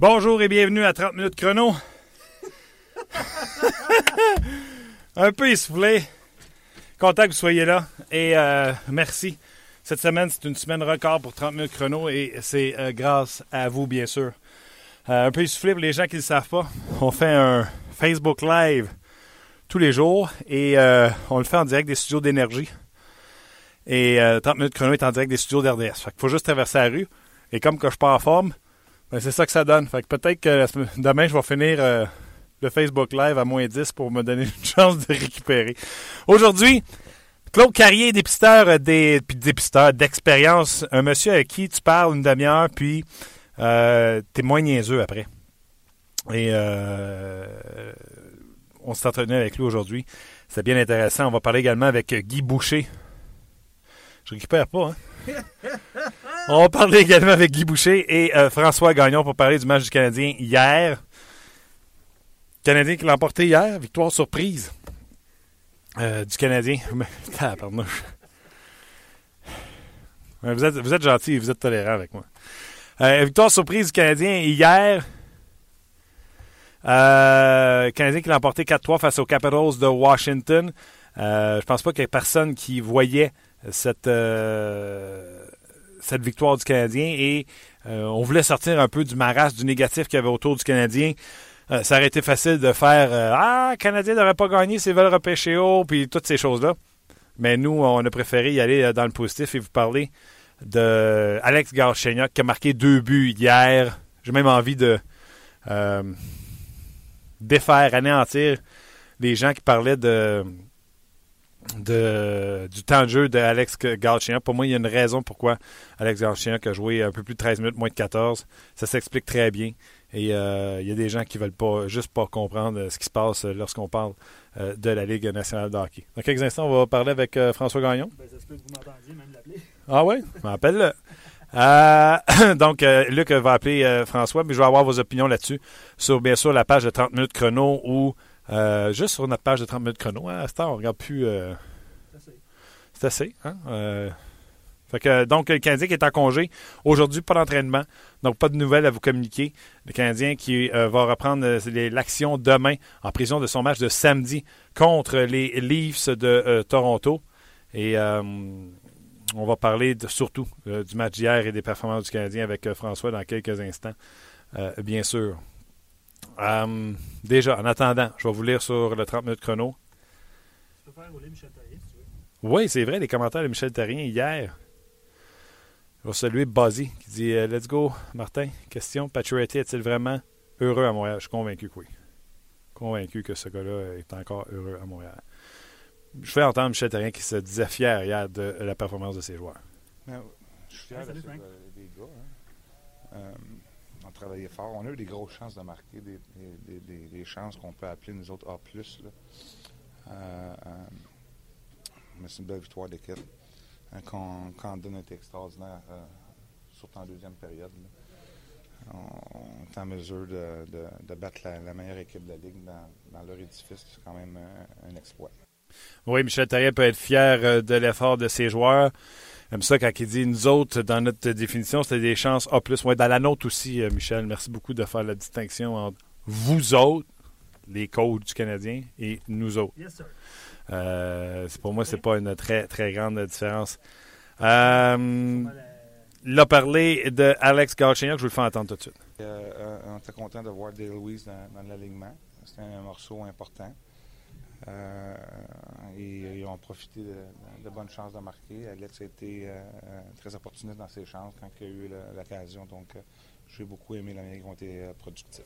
Bonjour et bienvenue à 30 minutes chrono. Un peu essoufflé. Content que vous soyez là et euh, merci. Cette semaine, c'est une semaine record pour 30 minutes chrono et c'est euh, grâce à vous, bien sûr. Euh, un peu essoufflé pour les gens qui ne le savent pas. On fait un Facebook Live tous les jours et on le fait en direct des studios d'énergie. Et 30 minutes chrono est en direct des studios d'RDS. Fait qu'il faut juste traverser la rue. Et comme que je suis pas en forme, ben, c'est ça que ça donne. Fait que peut-être que demain, je vais finir euh, le Facebook Live à moins 10 pour me donner une chance de récupérer. Aujourd'hui, Claude Carrier, dépisteur, euh, des, dépisteur d'expérience, un monsieur avec qui tu parles une demi-heure, puis euh, t'es moins niaiseux après. Et euh, on s'est entretenu avec lui aujourd'hui. C'est bien intéressant. On va parler également avec Guy Boucher. Je récupère pas, hein? On parler également avec Guy Boucher et euh, François Gagnon pour parler du match du Canadien hier. Canadien qui l'a emporté hier, victoire surprise euh, du Canadien. pardon. Vous êtes, vous êtes gentil, vous êtes tolérant avec moi. Euh, victoire surprise du Canadien hier. Canadien qui l'a emporté 4-3 face aux Capitals de Washington. Euh, je pense pas qu'il y ait personne qui voyait cette, cette victoire du Canadien et euh, on voulait sortir un peu du marasme, du négatif qu'il y avait autour du Canadien. Euh, ça aurait été facile de faire Ah, le Canadien n'aurait pas gagné s'ils veulent repêcher haut, puis toutes ces choses-là. Mais nous, on a préféré y aller dans le positif et vous parler de Alex qui a marqué deux buts hier. J'ai même envie de défaire, anéantir les gens qui parlaient de de, du temps de jeu d'Alex Galchenyuk. Pour moi, il y a une raison pourquoi Alex Galchenyuk a joué un peu plus de 13 minutes, moins de 14. Ça s'explique très bien. Et euh, il y a des gens qui veulent pas juste pas comprendre ce qui se passe lorsqu'on parle euh, de la Ligue nationale de hockey. Dans quelques instants, on va parler avec euh, François Gagnon. Ben, ça se peut que vous m'entendiez, même l'appeler. Ah oui? M'appelle-le. Euh, donc, euh, Luc va appeler François, mais je vais avoir vos opinions là-dessus sur, bien sûr, la page de 30 minutes chrono où euh, juste sur notre page de 30 minutes chrono. Hein, à ce temps, on regarde plus. Euh, c'est assez. Hein? Euh, fait que, donc, le Canadien qui est en congé. Aujourd'hui, pas d'entraînement. Donc, pas de nouvelles à vous communiquer. Le Canadien qui va reprendre l'action demain en prison de son match de samedi contre les Leafs de Toronto. Et on va parler surtout du match d'hier et des performances du Canadien avec François dans quelques instants, bien sûr. Um, déjà, en attendant, je vais vous lire sur le 30 minutes chrono. Tu peux faire rouler Michel Therrien, si tu veux. Oui, c'est vrai, les commentaires de Michel Therrien hier. Je vais saluer Buzzy qui dit euh, Let's go, Martin. Question Pacioretty est-il vraiment heureux à Montréal? Je suis convaincu que oui. Convaincu que ce gars-là est encore heureux à Montréal. Je fais entendre Michel Therrien qui se disait fier hier de la performance de ses joueurs. Ben, je suis fier de des gars. Hein. Euh, fort. On a eu des grosses chances de marquer, des, chances qu'on peut appeler nous autres A. Là. Euh, euh, mais c'est une belle victoire d'équipe. Euh, quand, donne était extraordinaire, euh, surtout en deuxième période. On, est en mesure de, battre la, meilleure équipe de la Ligue dans, leur édifice. C'est quand même un, exploit. Oui, Michel Therrien peut être fier de l'effort de ses joueurs. J'aime ça quand il dit nous autres, dans notre définition, c'était des chances A. Ouais, dans la nôtre aussi, euh, Michel. Merci beaucoup de faire la distinction entre vous autres, les coachs du Canadien, et nous autres. Yes, sir. Euh, pour moi, c'est pas une très, très grande différence. Euh, il a parlé de Alex Galchenyuk, je vous le fais entendre tout de suite. Euh, on était content de voir Dale Louise dans, dans l'alignement. C'était un morceau important. Euh, et ils ont profité de, de, bonnes chances de marquer. Alex a été euh, très opportuniste dans ses chances quand il a eu l'occasion. Donc, j'ai beaucoup aimé la manière dont ont été productifs.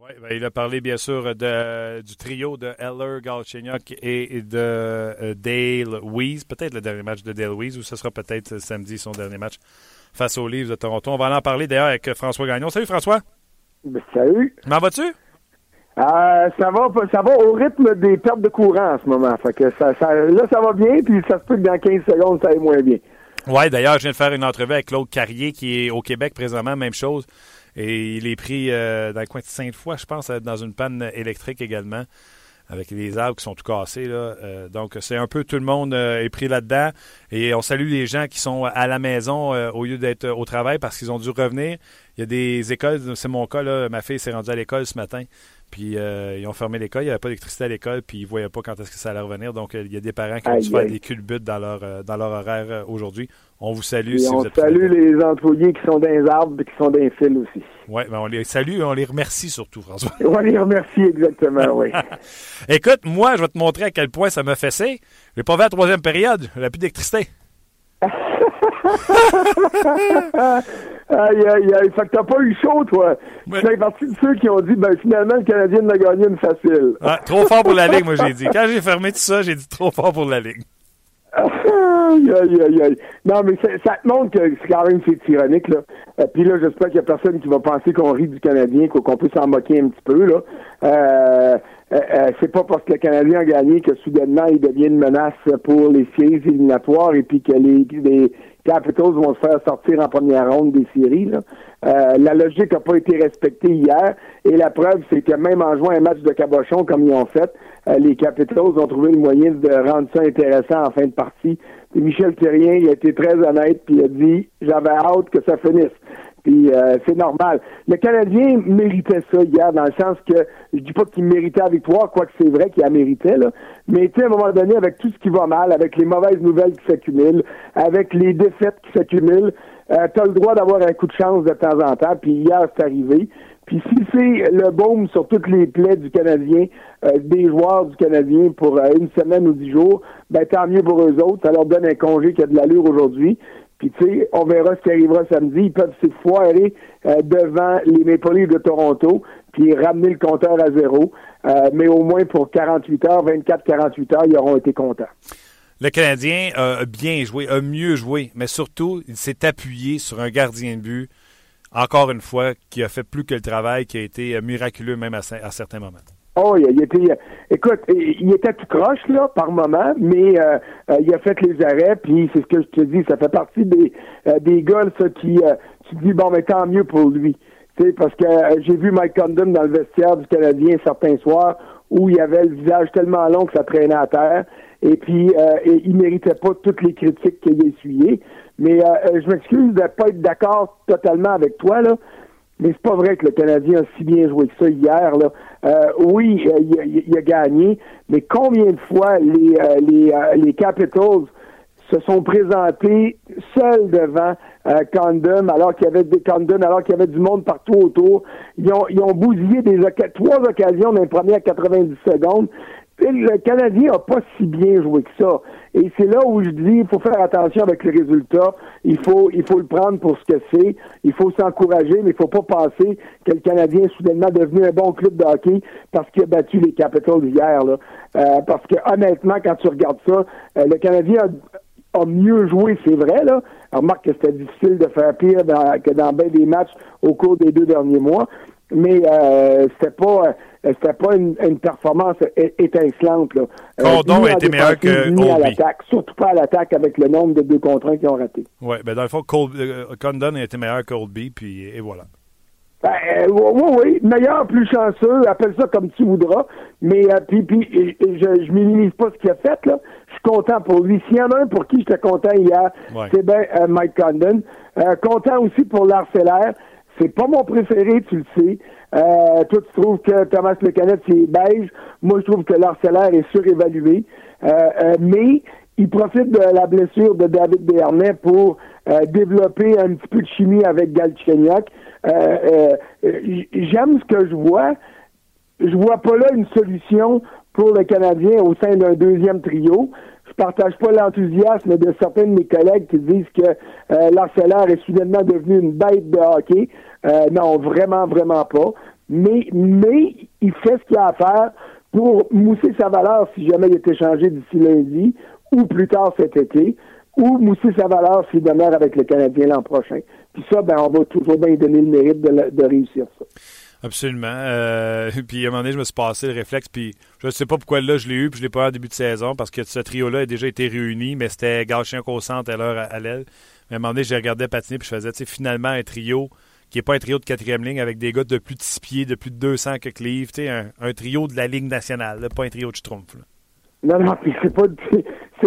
Oui, ben, il a parlé bien sûr de, du trio de Eller, Galchenyuk et de Dale Weiss. Peut-être le dernier match de Dale Weiss ou ce sera peut-être samedi son dernier match face aux Leafs de Toronto. On va en parler d'ailleurs avec François Gagnon. Salut François. Ben, salut. Comment vas-tu? Euh, ça va ça au rythme des pertes de courant en ce moment. Que ça, là, ça va bien, puis ça se peut que dans 15 secondes, ça aille moins bien. Oui, d'ailleurs, je viens de faire une entrevue avec Claude Carrier, qui est au Québec présentement, même chose. Et il est pris euh, dans le coin de Sainte-Foy, je pense, dans une panne électrique également avec les arbres qui sont tout cassés. Là. Euh, donc, c'est un peu tout le monde euh, est pris là-dedans. Et on salue les gens qui sont à la maison euh, au lieu d'être au travail parce qu'ils ont dû revenir. Il y a des écoles, c'est mon cas, là, ma fille s'est rendue à l'école ce matin. Puis ils ont fermé l'école, il n'y avait pas d'électricité à l'école, puis ils ne voyaient pas quand est-ce que ça allait revenir. Donc il y a des parents qui ont dû faire des culbutes dans leur, dans leur horaire aujourd'hui. On vous salue. si on vous êtes salue les employés qui sont dans les arbres et qui sont dans les fils aussi. Oui, mais on les salue et on les remercie surtout, François. on les remercie exactement, oui. Écoute, moi, je vais te montrer à quel point ça m'a fessé. Je n'ai pas vu la troisième période. Il n'y plus d'électricité. aïe, aïe, aïe. Fait que t'as pas eu chaud, toi. Tu fais partie de ceux qui ont dit, ben, finalement, le Canadien a gagné une facile. trop fort pour la Ligue, moi, j'ai dit. Quand j'ai fermé tout ça, j'ai dit trop fort pour la Ligue. aïe, aïe, aïe. Non, mais ça te montre que c'est quand même c'est ironique, là. Euh, puis là, j'espère qu'il n'y a personne qui va penser qu'on rit du Canadien, qu'on peut s'en moquer un petit peu, là. Euh, euh, euh, c'est pas parce que le Canadien a gagné que soudainement il devient une menace pour les séries éliminatoires et puis que les, les Capitals vont se faire sortir en première ronde des séries. Euh, la logique n'a pas été respectée hier et la preuve, c'est que même en jouant un match de cabochon comme ils ont fait, les Capitals ont trouvé le moyen de rendre ça intéressant en fin de partie. Et Michel Thérien, il a été très honnête puis il a dit j'avais hâte que ça finisse. Puis euh, c'est normal. Le Canadien méritait ça hier, dans le sens que je dis pas qu'il méritait la victoire, quoique c'est vrai qu'il a mérité, là. Mais tu à un moment donné, avec tout ce qui va mal, avec les mauvaises nouvelles qui s'accumulent, avec les défaites qui s'accumulent, euh, tu as le droit d'avoir un coup de chance de temps en temps. Puis hier, c'est arrivé. Puis si c'est le baume sur toutes les plaies du Canadien, euh, des joueurs du Canadien pour une semaine ou dix jours, ben tant mieux pour eux autres. Ça leur donne un congé qui a de l'allure aujourd'hui. Puis tu sais, on verra ce qui arrivera samedi. Ils peuvent se foirer euh, devant les Maple Leafs de Toronto, puis ramener le compteur à zéro. Euh, mais au moins pour 48 heures, 24-48 heures, ils auront été contents. Le Canadien a bien joué, a mieux joué, mais surtout, il s'est appuyé sur un gardien de but, encore une fois, qui a fait plus que le travail, qui a été miraculeux même à certains moments. Oh, il, était, écoute, il était tout croche là par moment, mais euh, euh, il a fait les arrêts, puis c'est ce que je te dis, ça fait partie des euh, des gars ça, qui tu dis bon mais tant mieux pour lui, tu sais parce que j'ai vu Mike Condon dans le vestiaire du Canadien certains soirs où il avait le visage tellement long que ça traînait à terre, et puis et il méritait pas toutes les critiques qu'il a essuyées, mais je m'excuse de pas être d'accord totalement avec toi là, mais c'est pas vrai que le Canadien a si bien joué que ça hier. Là. Euh, oui, euh, il, a gagné, mais combien de fois les, euh, les, les Capitals se sont présentés seuls devant Condon, alors qu'il y avait des Condon, alors qu'il y avait du monde partout autour. Ils ont, ils ont bousillé des trois occasions dans les premières 90 secondes le Canadien n'a pas si bien joué que ça. Et c'est là où je dis, il faut faire attention avec les résultats. Il faut, il faut le prendre pour ce que c'est. Il faut s'encourager, mais il faut pas penser que le Canadien est soudainement devenu un bon club de hockey parce qu'il a battu les Capitals hier. Là. Euh, parce que honnêtement, quand tu regardes ça, euh, le Canadien a, mieux joué, c'est vrai. Là. remarque que c'était difficile de faire pire que dans bien des matchs au cours des deux derniers mois mais euh, c'était pas euh, c'était pas une, performance étincelante là. Euh, Condon a été meilleur que l'attaque, surtout pas à l'attaque avec le nombre de deux contre un qui ont raté. Oui, ben dans le fond, euh, Condon a été meilleur que Colby, puis et voilà. Ben, oui, oui, meilleur, plus chanceux, appelle ça comme tu voudras, mais puis, puis je, je minimise pas ce qu'il a fait là. Je suis content pour lui. S'il y en a un pour qui j'étais content hier, c'est bien Mike Condon. content aussi pour l'Arcellaire. C'est pas mon préféré, tu le sais. Euh, toi, tu trouves que Thomas Lecanette, c'est beige. Moi, je trouve que l'Arcellaire est surévalué. Euh, euh, mais il profite de la blessure de David Bernet pour euh, développer un petit peu de chimie avec Galchenyuk. J'aime ce que je vois. Je vois pas là une solution pour le Canadien au sein d'un deuxième trio. Partage pas l'enthousiasme de certains de mes collègues qui disent que euh, l'Arcelor est soudainement devenu une bête de hockey. Euh, non, vraiment, vraiment pas. Mais, mais il fait ce qu'il a à faire pour mousser sa valeur si jamais il est échangé d'ici lundi ou plus tard cet été, ou mousser sa valeur s'il demeure avec le Canadien l'an prochain. Puis ça, ben, on va toujours bien donner le mérite de, de réussir ça. Absolument. Euh, puis à un moment donné, je me suis passé le réflexe, puis je ne sais pas pourquoi là je l'ai eu, puis je l'ai pas eu en début de saison, parce que ce trio-là a déjà été réuni, mais c'était Gauchien qu'au centre à l'heure à, l'aile. Mais à un moment donné, j'ai regardé patiner, puis je faisais, tu sais, finalement, un trio qui n'est pas un trio de quatrième ligne avec des gars de plus de 6 pieds, de plus de 200 que Cleve, tu sais, un, trio de la Ligue nationale, pas un trio de Schtroumpf. Non, non, puis c'est pas,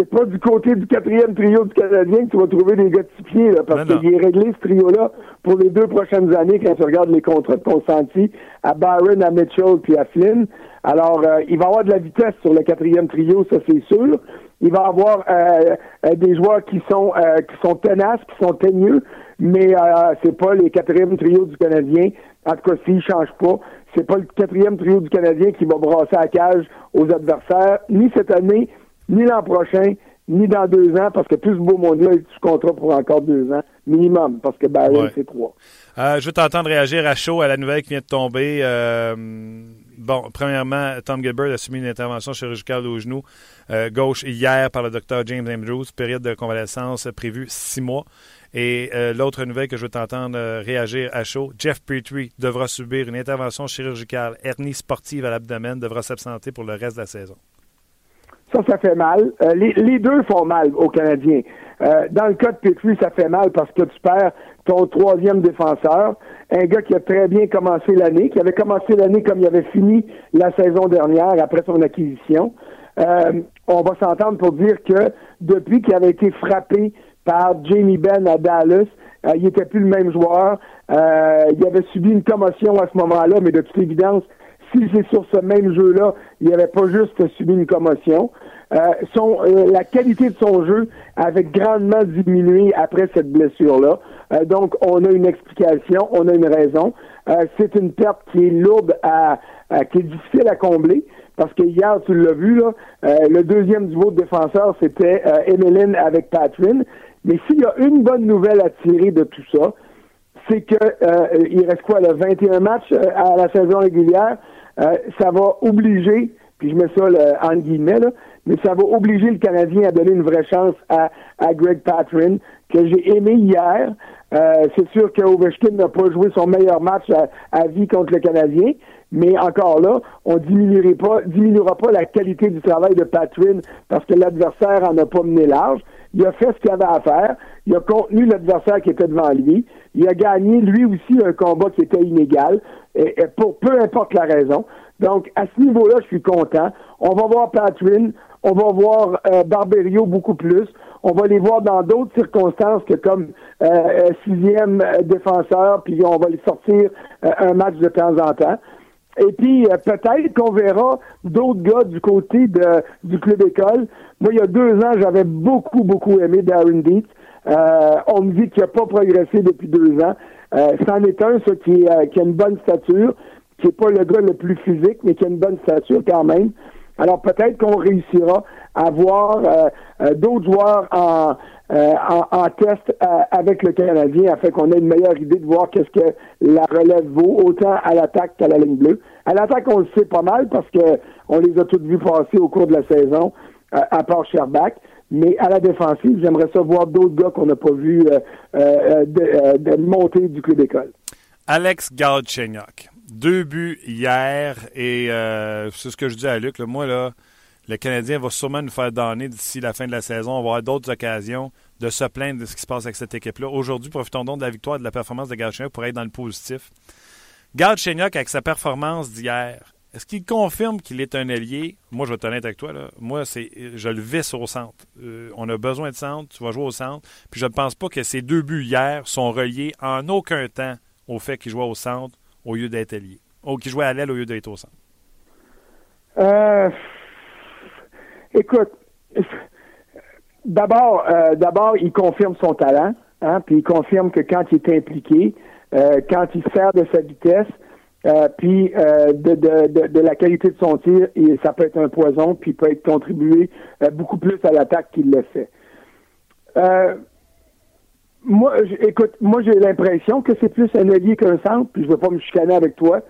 c'est pas du côté du quatrième trio du Canadien que tu vas trouver des gars de pieds, là, parce qu'il est réglé, ce trio-là, pour les deux prochaines années, quand tu regardes les contrats de consentis à Byron, à Mitchell, puis à Flynn. Alors, euh, il va avoir de la vitesse sur le quatrième trio, ça c'est sûr. Il va avoir euh, euh, des joueurs qui sont qui sont tenaces, qui sont teigneux, mais c'est pas les quatrièmes trios du Canadien. En tout cas, s'ils ne changent pas, c'est pas le quatrième trio du Canadien qui va brasser la cage aux adversaires, ni cette année, ni l'an prochain, ni dans deux ans, parce que ce beau monde-là est sous contrat pour encore deux ans, minimum, parce que Barry, c'est trois. Euh, je veux t'entendre réagir à chaud à la nouvelle qui vient de tomber. Euh, bon, premièrement, Tom Gilbert a subi une intervention chirurgicale au genou euh, gauche hier par le docteur James Andrews, période de convalescence prévue six mois. Et l'autre nouvelle que je veux t'entendre réagir à chaud, Jeff Petrie devra subir une intervention chirurgicale, hernie sportive à l'abdomen, devra s'absenter pour le reste de la saison. Ça, ça fait mal. Euh, les, deux font mal aux Canadiens. Euh, dans le cas de Petrie, ça fait mal parce que tu perds ton troisième défenseur, un gars qui a très bien commencé l'année, qui avait commencé l'année comme il avait fini la saison dernière après son acquisition. Euh, on va s'entendre pour dire que depuis qu'il avait été frappé par Jamie Benn à Dallas, il n'était plus le même joueur. il avait subi une commotion à ce moment-là, mais de toute évidence, si c'est sur ce même jeu-là, il n'avait pas juste subi une commotion. Euh, son, euh, la qualité de son jeu avait grandement diminué après cette blessure-là. Euh, donc, on a une explication, on a une raison. c'est une perte qui est lourde à, qui est difficile à combler. Parce que hier, tu l'as vu, là, le deuxième duo de défenseurs, c'était Emeline avec Patrin. Mais s'il y a une bonne nouvelle à tirer de tout ça, c'est que il reste quoi, le 21 matchs à la saison régulière. Euh, ça va obliger, puis je mets ça en guillemets, là, mais ça va obliger le Canadien à donner une vraie chance à, à Greg Patrin, que j'ai aimé hier. Euh, c'est sûr que Ovechkin n'a pas joué son meilleur match à, vie contre le Canadien, mais encore là, on diminuera pas, diminuera pas la qualité du travail de Patrin parce que l'adversaire en a pas mené large. Il a fait ce qu'il avait à faire. Il a contenu l'adversaire qui était devant lui. Il a gagné lui aussi un combat qui était inégal, et, pour peu importe la raison. Donc, à ce niveau-là, je suis content. On va voir Patrin, on va voir euh, Barberio beaucoup plus. On va les voir dans d'autres circonstances que comme euh, euh sixième euh, défenseur, puis on va les sortir un match de temps en temps. Et puis, peut-être qu'on verra d'autres gars du côté du club école. Moi, il y a deux ans, j'avais beaucoup, beaucoup aimé Darren Dietz. Euh, on me dit qu'il n'a pas progressé depuis deux ans. Euh, c'en est un, ça, qui, euh, qui a une bonne stature, qui n'est pas le gars le plus physique, mais qui a une bonne stature quand même. Alors peut-être qu'on réussira à voir d'autres joueurs en, en, test avec le Canadien afin qu'on ait une meilleure idée de voir qu'est-ce que la relève vaut, autant à l'attaque qu'à la ligne bleue. À l'attaque, on le sait pas mal parce que on les a toutes vues passer au cours de la saison, à part Sherbach. Mais à la défensive, j'aimerais savoir d'autres gars qu'on n'a pas vu euh, euh, euh, de, monter du club d'école. Alex Galchenyuk. Deux buts hier et c'est ce que je dis à Luc. moi, là, le Canadien va sûrement nous faire donner d'ici la fin de la saison. On va avoir d'autres occasions de se plaindre de ce qui se passe avec cette équipe-là. Aujourd'hui, profitons donc de la victoire de la performance de Galchenyuk pour être dans le positif. Galchenyuk, avec sa performance d'hier, est-ce qu'il confirme qu'il est un allié? Moi, je vais être honnête avec toi. Là. Moi, c'est, je le visse au centre. Euh, on a besoin de centre. Tu vas jouer au centre. Puis je ne pense pas que ces deux buts hier sont reliés en aucun temps au fait qu'il joue au centre au lieu d'être allié. Ou qu'il jouait à l'aile au lieu d'être au centre. Euh, écoute, d'abord, euh, d'abord, il confirme son talent. Hein, puis il confirme que quand il est impliqué, quand il sert de sa vitesse, euh, puis euh, de, de, de, la qualité de son tir, ça peut être un poison, puis peut être contribué euh, beaucoup plus à l'attaque qu'il le fait. Moi, écoute, moi j'ai l'impression que c'est plus un allié qu'un centre, puis je veux pas me chicaner avec toi,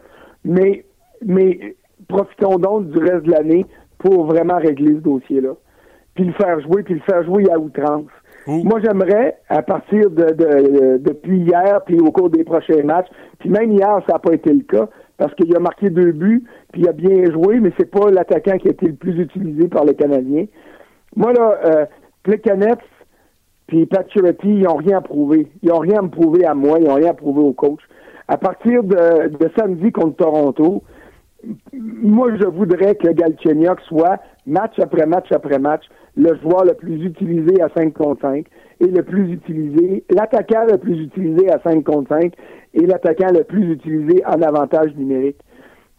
mais mais profitons donc du reste de l'année pour vraiment régler ce dossier-là. Puis le faire jouer, puis le faire jouer à outrance. Moi, j'aimerais, à partir de, de, depuis hier, puis au cours des prochains matchs, puis même hier, ça n'a pas été le cas, parce qu'il a marqué deux buts, puis il a bien joué, mais c'est pas l'attaquant qui a été le plus utilisé par les Canadiens. Moi, là, euh, Plekanec, puis Pacioretty, ils n'ont rien à prouver. Ils n'ont rien à me prouver à moi, ils n'ont rien à prouver au coach. À partir de, de samedi contre Toronto, moi, je voudrais que Galchenyuk soit, match après match après match, le joueur le plus utilisé à 5 contre 5 et le plus utilisé, l'attaquant le plus utilisé à 5 contre 5 et l'attaquant le plus utilisé en avantage numérique.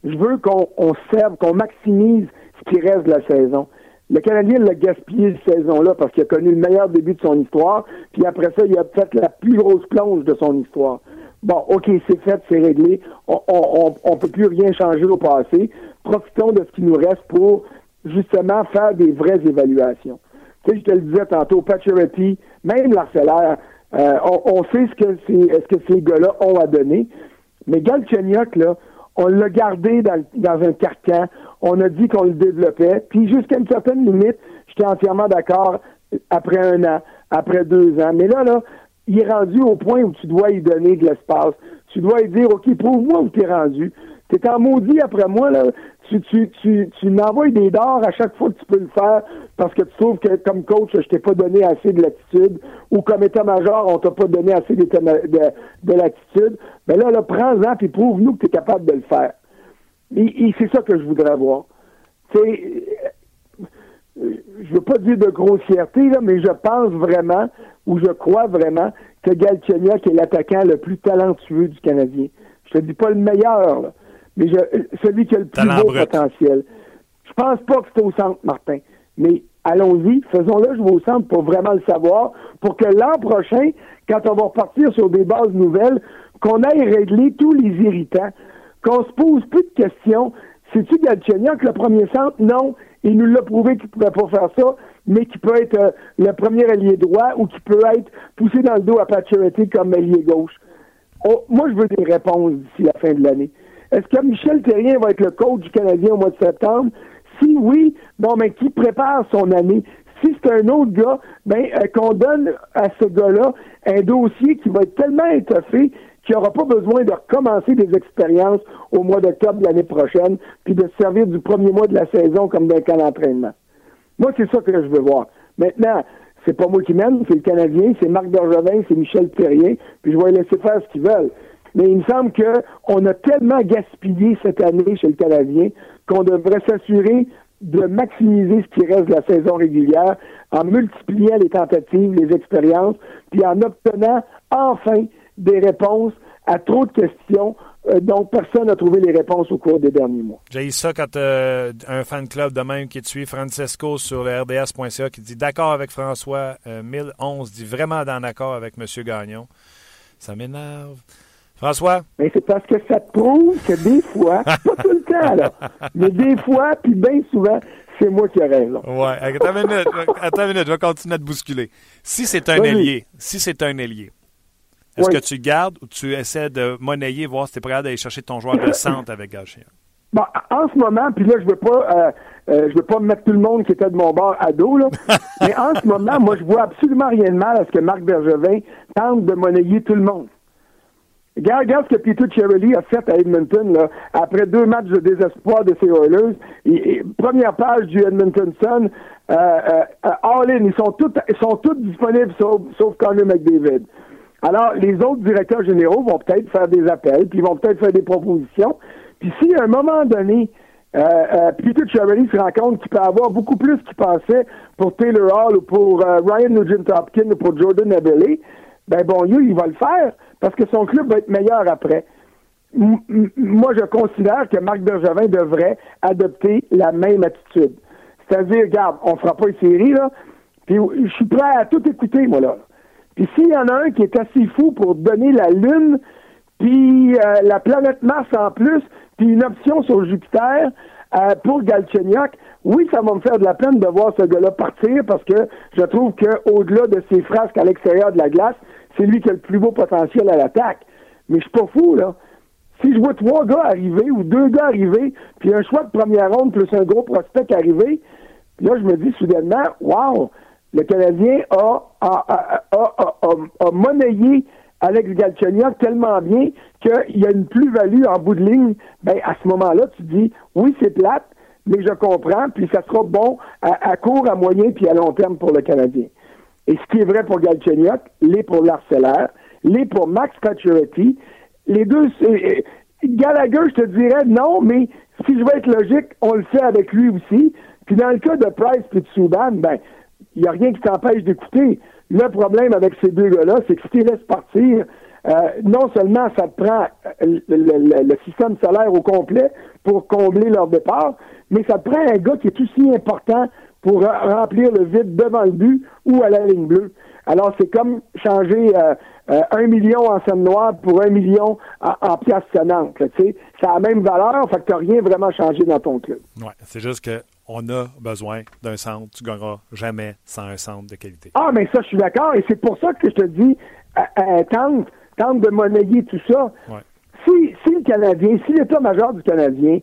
Je veux qu'on serve, qu'on maximise ce qui reste de la saison. Le Canadien l'a gaspillé cette saison-là parce qu'il a connu le meilleur début de son histoire, puis après ça, il a fait la plus grosse plonge de son histoire. Bon, OK, c'est fait, c'est réglé. On on, on, peut plus rien changer au passé. Profitons de ce qui nous reste pour justement faire des vraies évaluations. Tu sais, je te le disais tantôt, Pacioretty, même l'Arcellaire, euh, on, sait ce que, c'est, ce que ces gars-là ont à donner. Mais Galchenyuk, là, on l'a gardé dans, dans un carcan. On a dit qu'on le développait. Puis jusqu'à une certaine limite, j'étais entièrement d'accord après un an, après deux ans. Mais là, là, il est rendu au point où tu dois lui donner de l'espace. Tu dois lui dire, OK, prouve-moi où tu es rendu. Tu es en maudit après moi, là. Tu, tu, tu, tu m'envoies des dards à chaque fois que tu peux le faire parce que tu trouves que comme coach, je t'ai pas donné assez de latitude ou comme état-major, on t'a pas donné assez de, de, latitude. Mais là, là, prends-en puis prouve-nous que tu es capable de le faire. Et, c'est ça que je voudrais voir. C'est je veux pas dire de grossièreté, là, mais je pense vraiment, ou je crois vraiment, que Galchenyuk est l'attaquant le plus talentueux du Canadien. Je te dis pas le meilleur, mais celui qui a le plus beau potentiel. Je pense pas que c'est au centre, Martin. Mais allons-y, faisons-le jouer au centre pour vraiment le savoir, pour que l'an prochain, quand on va repartir sur des bases nouvelles, qu'on aille régler tous les irritants, qu'on se pose plus de questions. C'est-tu Galchenyuk le premier centre? Non. Il nous l'a prouvé qu'il ne pouvait pas faire ça, mais qu'il peut être euh, le premier allié droit ou qu'il peut être poussé dans le dos à Pacioretty comme allié gauche. Oh, moi, je veux des réponses d'ici la fin de l'année. Est-ce que Michel Terrien va être le coach du Canadien au mois de septembre? Si oui, bon, mais qui prépare son année? Si c'est un autre gars, ben, euh, qu'on donne à ce gars-là un dossier qui va être tellement étoffé qu'il n'aura pas besoin de recommencer des expériences au mois d'octobre de l'année prochaine, puis de se servir du premier mois de la saison comme d'un camp d'entraînement. Moi, c'est ça que je veux voir. Maintenant, c'est pas moi qui mène, c'est le Canadien, c'est Marc Bergevin, c'est Michel Terrien, puis je vais laisser faire ce qu'ils veulent. Mais il me semble qu'on a tellement gaspillé cette année chez le Canadien qu'on devrait s'assurer de maximiser ce qui reste de la saison régulière en multipliant les tentatives, les expériences, puis en obtenant enfin des réponses à trop de questions euh, dont personne n'a trouvé les réponses au cours des derniers mois. J'ai ça quand euh, un fan club de même qui te suit, Francesco, sur le RDS.ca, qui dit d'accord avec François, 1011 euh, dit vraiment dans accord avec M. Gagnon. Ça m'énerve. François? Mais c'est parce que ça prouve que des fois, pas tout le temps, là, mais des fois, puis bien souvent, c'est moi qui ai raison. Ouais, attends une minute, attends une minute, je vais continuer à te bousculer. Si c'est un ailier, si c'est un ailier, est-ce que tu gardes ou tu essaies de monnayer, voir si tu es prêt d'aller chercher ton joueur de centre avec Gachien? Bon, en ce moment, puis là, je veux pas, euh, euh, je veux pas mettre tout le monde qui était de mon bord à dos, là. mais en ce moment, moi, je vois absolument rien de mal à ce que Marc Bergevin tente de monnayer tout le monde. Regarde, regarde ce que Peter Cherrelly a fait à Edmonton, là, après deux matchs de désespoir de ses Oilers. première page du Edmonton Sun, euh, euh, all in, ils sont tous, ils sont tous disponibles sauf, sauf Connor McDavid. Alors, les autres directeurs généraux vont peut-être faire des appels, puis ils vont peut-être faire des propositions. Puis si à un moment donné, euh, euh, Peter Cherrelly se rend compte qu'il peut avoir beaucoup plus qu'il pensait pour Taylor Hall ou pour euh, Ryan Nugent-Hopkins ou pour Jordan Eberle, ben bon Dieu, il va le faire parce que son club va être meilleur après. moi, je considère que Marc Bergevin devrait adopter la même attitude. C'est-à-dire, regarde, on fera pas une série, là, puis je suis prêt à tout écouter, moi, là. Puis s'il y en a un qui est assez fou pour donner la lune, puis euh, la planète Mars en plus, puis une option sur Jupiter euh, pour Galchenyuk, oui, ça va me faire de la peine de voir ce gars-là partir parce que je trouve qu'au-delà de ses frasques à l'extérieur de la glace, c'est lui qui a le plus beau potentiel à l'attaque. Mais je suis pas fou, là. Si je vois trois gars arriver ou deux gars arriver, puis un choix de première ronde plus un gros prospect arriver, là, je me dis soudainement, wow, le Canadien a, a, a, a monnayé Alex Galchenyuk tellement bien qu'il y a une plus-value en bout de ligne. Ben, à ce moment-là, tu dis, oui, c'est plate, mais je comprends, puis ça sera bon à, court, à moyen, puis à long terme pour le Canadien. Et ce qui est vrai pour Galchenyuk, l'est pour l'Arcellaire, l'est pour Max Pacioretty, les deux, c'est, Gallagher, je te dirais non, mais si je veux être logique, on le fait avec lui aussi. Puis dans le cas de Price et de Souban, ben, il n'y a rien qui t'empêche d'écouter. Le problème avec ces deux gars-là, c'est que si tu les laisses partir, euh, non seulement ça te prend euh, le, système solaire au complet pour combler leur départ, mais ça te prend un gars qui est aussi important pour remplir le vide devant le but ou à la ligne bleue. Alors, c'est comme changer euh, un million en scène noire pour un million en, en pièces sonnantes. C'est la même valeur, fait que tu n'as rien vraiment changé dans ton club. Oui, c'est juste que on a besoin d'un centre. Tu ne gagneras jamais sans un centre de qualité. Ah, mais ça, je suis d'accord. Et c'est pour ça que je te dis, tente, tente de monnayer tout ça. Si, si le Canadien, si l'état-major du Canadien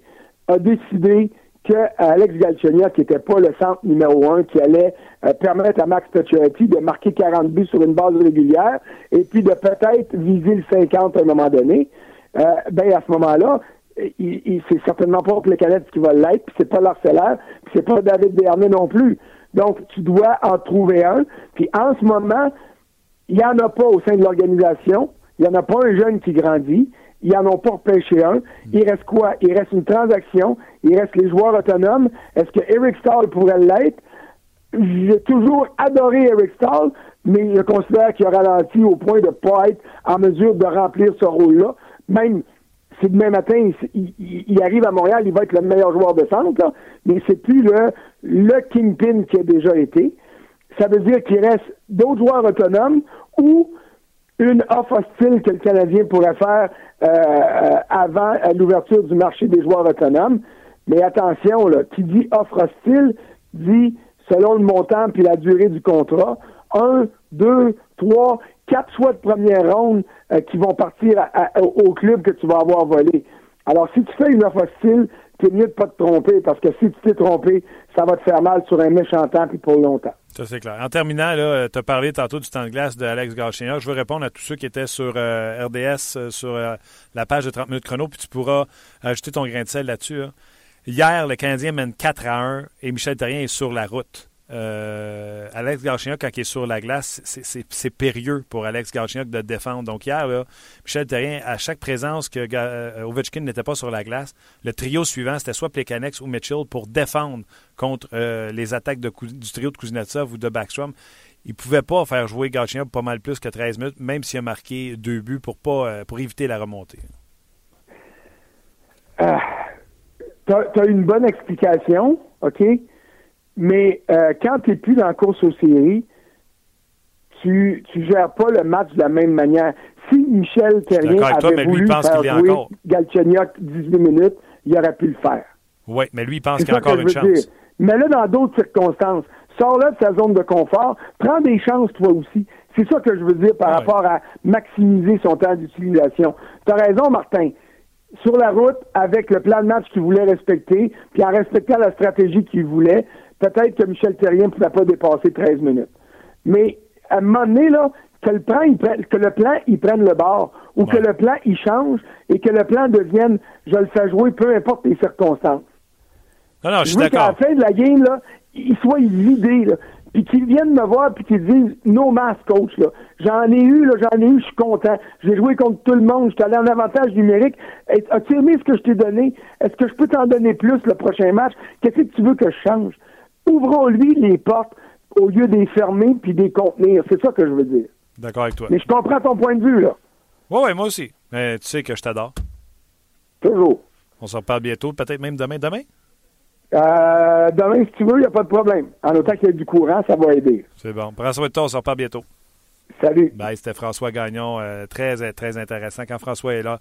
a décidé que Alex Galchenyuk, qui n'était pas le centre numéro un, qui allait euh, permettre à Max Pacioretty de marquer 40 buts sur une base régulière et puis de peut-être viser le 50 à un moment donné, euh, ben à ce moment-là, il, c'est certainement pas le Canadien qui va l'être, puis c'est pas l'Arcellaire, puis c'est pas David Bernet non plus. Donc, tu dois en trouver un. Puis en ce moment, il n'y en a pas au sein de l'organisation. Il n'y en a pas un jeune qui grandit. Ils n'en ont pas repêché un. Il reste quoi? Il reste une transaction. Il reste les joueurs autonomes. Est-ce que Eric Stahl pourrait l'être? J'ai toujours adoré Eric Stahl, mais je considère qu'il a ralenti au point de ne pas être en mesure de remplir ce rôle-là. Même si demain matin, il, arrive à Montréal, il va être le meilleur joueur de centre, mais c'est plus le, le kingpin qui a déjà été. Ça veut dire qu'il reste d'autres joueurs autonomes ou une offre hostile que le Canadien pourrait faire euh, avant l'ouverture du marché des joueurs autonomes. Mais attention, là, qui dit offre hostile dit selon le montant puis la durée du contrat, un, deux, trois, quatre choix de première ronde euh, qui vont partir au club que tu vas avoir volé. Alors, si tu fais une offre hostile, c'est mieux de pas te tromper parce que si tu t'es trompé, ça va te faire mal sur un méchant temps puis pour longtemps. Ça, c'est clair. En terminant, tu as parlé tantôt du temps de glace d'Alex Galchenyuk. Je veux répondre à tous ceux qui étaient sur euh, RDS, euh, sur la page de 30 minutes chrono, puis tu pourras ajouter ton grain de sel là-dessus. Hier, le Canadien mène 4 à 1 et Michel Terrien est sur la route. Euh, Alex Galchenyuk, quand il est sur la glace, c'est périlleux pour Alex Galchenyuk de défendre. Donc hier, Michel Terrien, à chaque présence que euh, Ovechkin n'était pas sur la glace, le trio suivant, c'était soit Plekanex ou Mitchell pour défendre contre euh, les attaques du trio de Kuznetsov ou de Backstrom. Il ne pouvait pas faire jouer Galchenyuk pas mal plus que 13 minutes, même s'il a marqué deux buts pour, pas, pour éviter la remontée. tu as, une bonne explication, OK? Mais euh, quand tu n'es plus dans la course aux séries, tu ne gères pas le match de la même manière. Si Michel Terrien avait voulu faire jouer Galchenyuk 18 minutes, il aurait pu le faire. Oui, mais lui, il pense qu'il a encore une chance. Mais là, dans d'autres circonstances, sors-le de sa zone de confort, prends des chances toi aussi. C'est ça que je veux dire par rapport à maximiser son temps d'utilisation. Tu as raison, Martin. Sur la route, avec le plan de match qu'il voulait respecter, puis en respectant la stratégie qu'il voulait, peut-être que Michel Terrien ne pouvait pas dépasser 13 minutes. Mais à un moment donné, là, que le plan, il prenne, que le plan, il prenne le bord, ou que le plan, il change, et que le plan devienne, je le fais jouer, peu importe les circonstances. Non, non, je suis d'accord. qu'à la fin de la game, là, il soit vidé, là, puis qu'ils viennent me voir, puis qu'ils disent, no mask, coach, là. J'en ai eu, là, j'en ai eu, je suis content. J'ai joué contre tout le monde, je suis allé en avantage numérique. As-tu aimé ce que je t'ai donné? Est-ce que je peux t'en donner plus le prochain match? Qu'est-ce que tu veux que je change? Ouvrons-lui les portes au lieu de les fermer puis de les contenir. C'est ça que je veux dire. D'accord avec toi. Mais je comprends ton point de vue, là. Oui, oui, moi aussi. Mais tu sais que je t'adore. Toujours. On se reparle bientôt, peut-être même demain. Demain? Euh, demain, si tu veux, il n'y a pas de problème. En autant qu'il y ait du courant, ça va aider. C'est bon. Prends soin de toi, on se reparle bientôt. Salut. Bye, c'était François Gagnon. Euh, très, très intéressant. Quand François est là,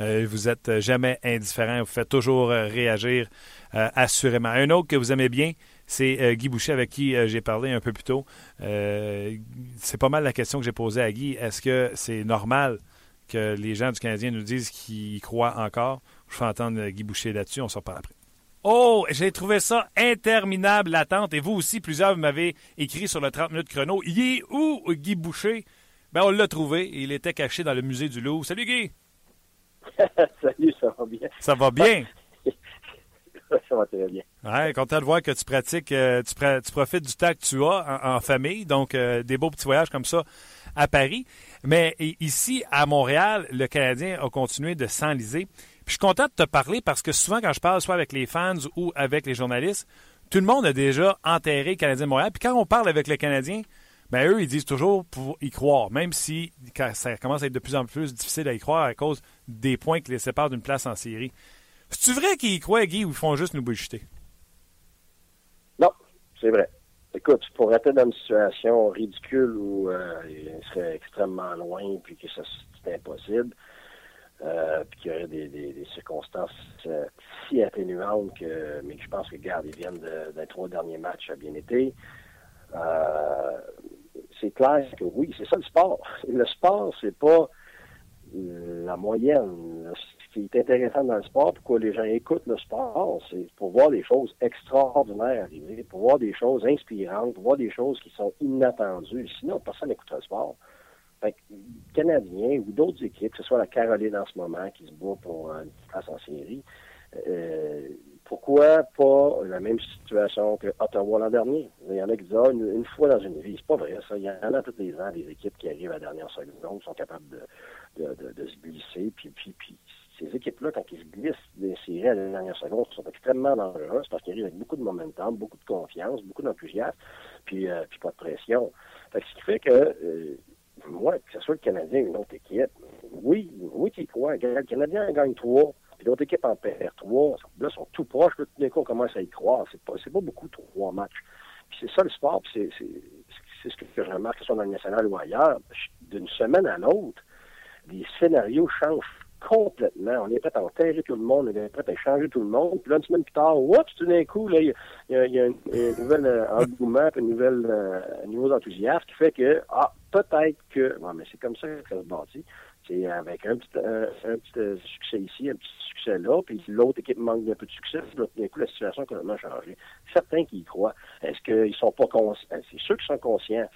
euh, vous êtes jamais indifférent. Vous faites toujours réagir assurément. Un autre que vous aimez bien, c'est Guy Boucher avec qui j'ai parlé un peu plus tôt. c'est pas mal la question que j'ai posée à Guy. Est-ce que c'est normal que les gens du Canadien nous disent qu'ils y croient encore? Je fais entendre Guy Boucher là-dessus. On s'en parle après. Oh, j'ai trouvé ça interminable l'attente. Et vous aussi, plusieurs m'avez écrit sur le 30 minutes chrono. Il est où Guy Boucher? Ben, on l'a trouvé. Il était caché dans le musée du Louvre. Salut Guy! Salut, ça va bien. Ça va bien? Ça va très bien. Content de voir que tu pratiques, euh, tu, profites du temps que tu as en, famille, donc euh, des beaux petits voyages comme ça à Paris. Mais ici, à Montréal, le Canadien a continué de s'enliser je suis content de te parler parce que souvent, quand je parle soit avec les fans ou avec les journalistes, tout le monde a déjà enterré le Canadien de Montréal. Puis quand on parle avec les Canadiens, ben eux, ils disent toujours pour y croire, même si ça commence à être de plus en plus difficile à y croire à cause des points qui les séparent d'une place en série. C'est-tu vrai qu'ils croient, Guy, ou ils font juste nous bullshiter? Non, c'est vrai. Écoute, pour être dans une situation ridicule où euh, il serait extrêmement loin puis que c'est impossible, euh, puis qu'il y aurait des, circonstances euh, si atténuantes que, mais je pense que, regarde, ils viennent d'un trois derniers matchs a bien été. Euh, c'est clair que oui, c'est ça le sport. Le sport, c'est pas la moyenne. Qui est intéressant dans le sport, pourquoi les gens écoutent le sport, c'est pour voir des choses extraordinaires arriver, pour voir des choses inspirantes, pour voir des choses qui sont inattendues. Sinon, personne n'écoute le sport. Fait que, Canadiens ou d'autres équipes, que ce soit la Caroline en ce moment qui se bat pour une place en série, euh, pourquoi pas la même situation que Ottawa l'an dernier? Il y en a qui disent ah, une, fois dans une vie. C'est pas vrai, ça. Il y en a tous les ans des équipes qui arrivent à la dernière seconde, sont capables de, de, de, se glisser. Puis, puis, puis ces équipes-là, quand ils se glissent des séries à la dernière seconde, sont extrêmement dangereuses parce qu'ils arrivent avec beaucoup de momentum, beaucoup de confiance, beaucoup d'enthousiasme, puis, euh, puis pas de pression. Ce qui fait que euh, moi, que ce soit le Canadien ou une autre équipe, oui, oui, tu crois. Le Canadien gagne trois, puis l'autre équipe en perd trois. Là, ils sont tout proches. Là, tout d'un coup, on commence à y croire. C'est pas, pas beaucoup trois matchs. Puis c'est ça le sport, puis c'est, c'est, ce que je remarque, que ce soit dans le national ou ailleurs. D'une semaine à l'autre, les scénarios changent complètement. On est prêt à enterrer tout le monde, on est prêt à changer tout le monde. Puis là, une semaine plus tard, oups, tout d'un coup, il y a, un nouvel euh, engouement, un nouvel euh, niveau d'enthousiasme qui fait que, ah, peut-être que, bon, mais c'est comme ça que ça se bâtit. C'est avec un petit, un, petit euh, succès ici, un petit succès là, puis l'autre équipe manque d'un peu de succès, puis tout d'un coup, la situation a complètement changé. Certains qui y croient. Est-ce qu'ils sont pas conscients? C'est ceux qui sont conscients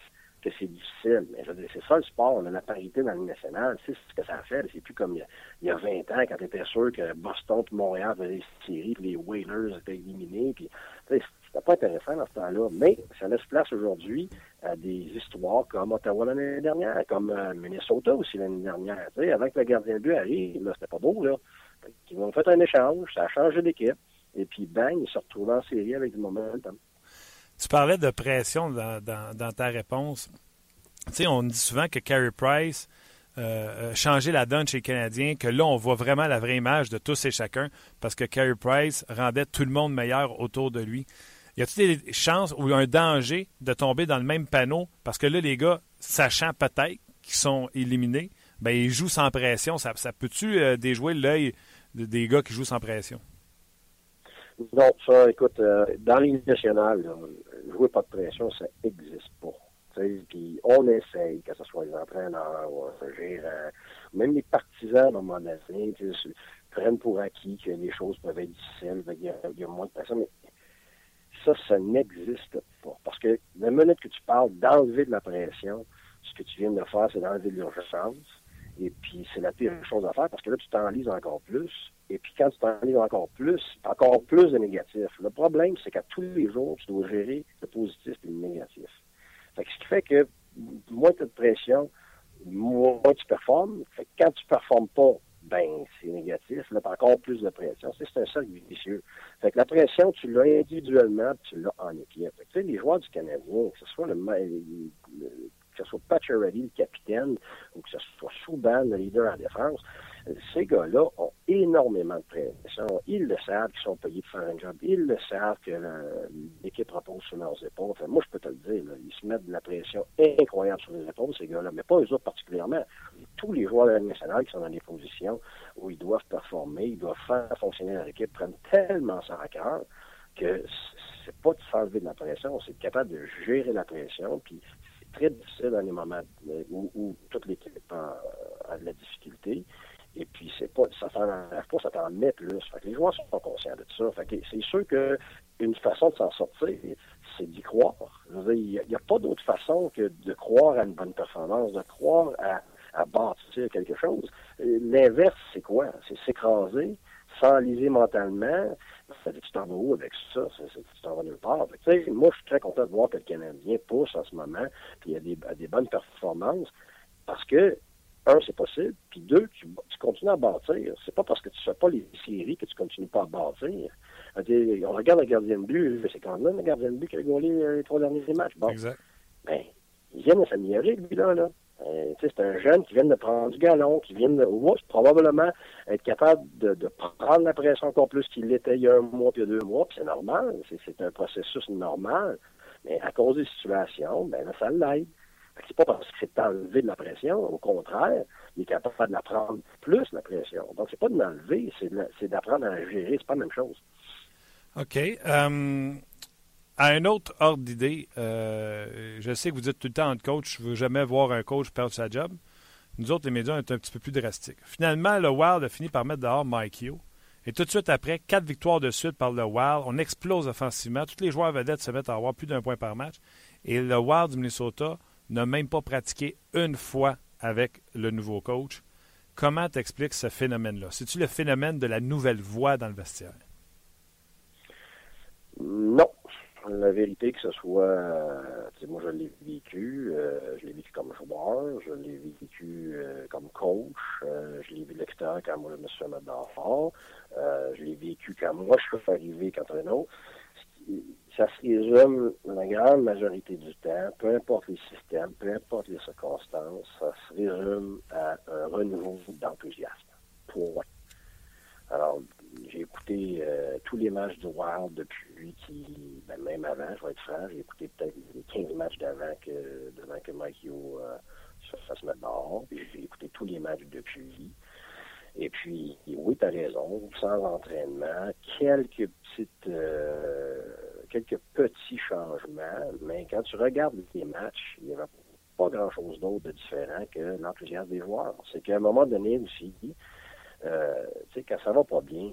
que c'est difficile. Mais c'est ça le sport. On a la parité dans le national. C'est ce que ça fait. C'est plus comme il y, a, 20 ans quand tu étais sûr que Boston et Montréal faisaient des séries, puis les Whalers étaient éliminés. C'était pas intéressant dans ce temps-là. Mais ça laisse place aujourd'hui à des histoires comme Ottawa l'année dernière, comme euh, Minnesota aussi l'année dernière. sais, avant que le gardien de but arrive, là, c'était pas beau, là. Ils ont fait un échange, ça a changé d'équipe. Et puis, bang, ils se retrouvent en série avec du momentum. Tu parlais de pression dans, ta réponse. Tu sais, on dit souvent que Carey Price euh, a changé la donne chez les Canadiens, que là, on voit vraiment la vraie image de tous et chacun, parce que Carey Price rendait tout le monde meilleur autour de lui. Y a-t-il des chances ou un danger de tomber dans le même panneau? Parce que là, les gars, sachant peut-être qu'ils sont éliminés, ben, ils jouent sans pression. Ça, peut-tu euh, déjouer l'œil des gars qui jouent sans pression? Non, ça, écoute, euh, dans l'Union nationale, jouer pas de pression, ça n'existe pas. Puis on essaye, que ce soit les entraîneurs, ou, euh, même les partisans, à un moment donné, prennent pour acquis que les choses peuvent être difficiles, il y, a, il y a moins de pression, mais ça, ça n'existe pas. Parce que la minute que tu parles d'enlever de la pression, ce que tu viens de faire, c'est d'enlever de l'urgence. Et puis, c'est la pire chose à faire parce que là, tu t'enlises encore plus. Et puis, quand tu t'enlises encore plus, encore plus de négatifs. Le problème, c'est qu'à tous les jours, tu dois gérer le positif et le négatif. Fait ce qui fait que moins tu as de pression, moins tu performes. Fait que quand tu performes pas, ben, c'est négatif. Là, as encore plus de pression. C'est un cercle vicieux. Fait que la pression, tu l'as individuellement, tu l'as en équipe. tu sais, les joueurs du Canadien, que ce soit le, le que ce soit le capitaine, ou que ce soit Souban, le leader en défense, ces gars-là ont énormément de pression. Ils le savent qu'ils sont payés pour faire un job. Ils le savent que l'équipe repose sur leurs épaules. moi, je peux te le dire, ils se mettent de la pression incroyable sur les épaules, ces gars-là, mais pas eux autres particulièrement. Tous les joueurs de la nationale qui sont dans des positions où ils doivent performer, ils doivent faire fonctionner leur équipe, prennent tellement ça à cœur que c'est pas de s'enlever de la pression, c'est capable de gérer la pression, puis c'est très difficile dans les moments où, toute l'équipe a de la difficulté. Et puis, c'est pas, ça t'en pas, ça t'en met plus. Fait que les joueurs sont pas conscients de ça. Fait que c'est sûr qu'une façon de s'en sortir, c'est d'y croire. Il n'y a, pas d'autre façon que de croire à une bonne performance, de croire à, à bâtir quelque chose. L'inverse, c'est quoi? C'est s'écraser, s'enliser mentalement. Ça dit tu t'en vas où avec ça? tu t'en vas nulle part. Fait moi, je suis très content de voir que le Canadien pousse en ce moment, puis il y a des, des bonnes performances, parce que un, c'est possible. Puis deux, tu, continues à bâtir. C'est pas parce que tu ne fais pas les séries que tu continues pas à bâtir. On regarde la gardienne but, c'est quand même la gardienne but qui a gaulé euh, les trois derniers matchs. Bon. Exact. Ben, il vient de s'améliorer, lui, là. Euh, c'est un jeune qui vient de prendre du galon, qui vient de probablement être capable de, de, prendre la pression encore plus qu'il l'était il y a un mois puis il y a deux mois, puis c'est normal, c'est un processus normal. Mais à cause des situations, ben là, ça l'aide. C'est pas parce que c'est enlevé de la pression, au contraire, il est capable de la prendre plus, la pression. Donc, c'est pas de l'enlever, c'est d'apprendre à gérer, c'est pas la même chose. OK. Euh, à un autre ordre d'idée, euh, je sais que vous dites tout le temps entre coach, je veux jamais voir un coach perdre sa job. Nous autres, les médias, on est un petit peu plus drastiques. Finalement, le Wild a fini par mettre dehors Mike Hugh. Et tout de suite après, quatre victoires de suite par le Wild. On explose offensivement. Tous les joueurs vedettes se mettent à avoir plus d'un point par match. Et le Wild du Minnesota n'a même pas pratiqué une fois avec le nouveau coach. Comment t'expliques ce phénomène-là? C'est-tu le phénomène de la nouvelle voix dans le vestiaire? Non. La vérité que ce soit, euh, moi je l'ai vécu, euh, je l'ai vécu comme joueur, je l'ai vécu euh, comme coach, je l'ai vu l'extérieur quand moi je me suis mis d'enfant, je l'ai vécu quand moi je suis arrivé quand autre ça se résume la grande majorité du temps, peu importe les systèmes, peu importe les circonstances, ça se résume à un renouveau d'enthousiasme. Point. Alors, j'ai écouté euh, tous les matchs du Wild depuis qui, ben, même avant, je vais être franc, j'ai écouté peut-être les 15 matchs d'avant que, devant que Mike Yo euh, se fasse mettre dehors. J'ai écouté tous les matchs depuis. Et puis, oui, tu as raison, sans entraînement, quelques petites euh, quelques petits changements, mais quand tu regardes les matchs, il n'y avait pas grand-chose d'autre de différent que l'enthousiasme des joueurs. C'est qu'à un moment donné aussi, euh, tu sais, quand ça va pas bien,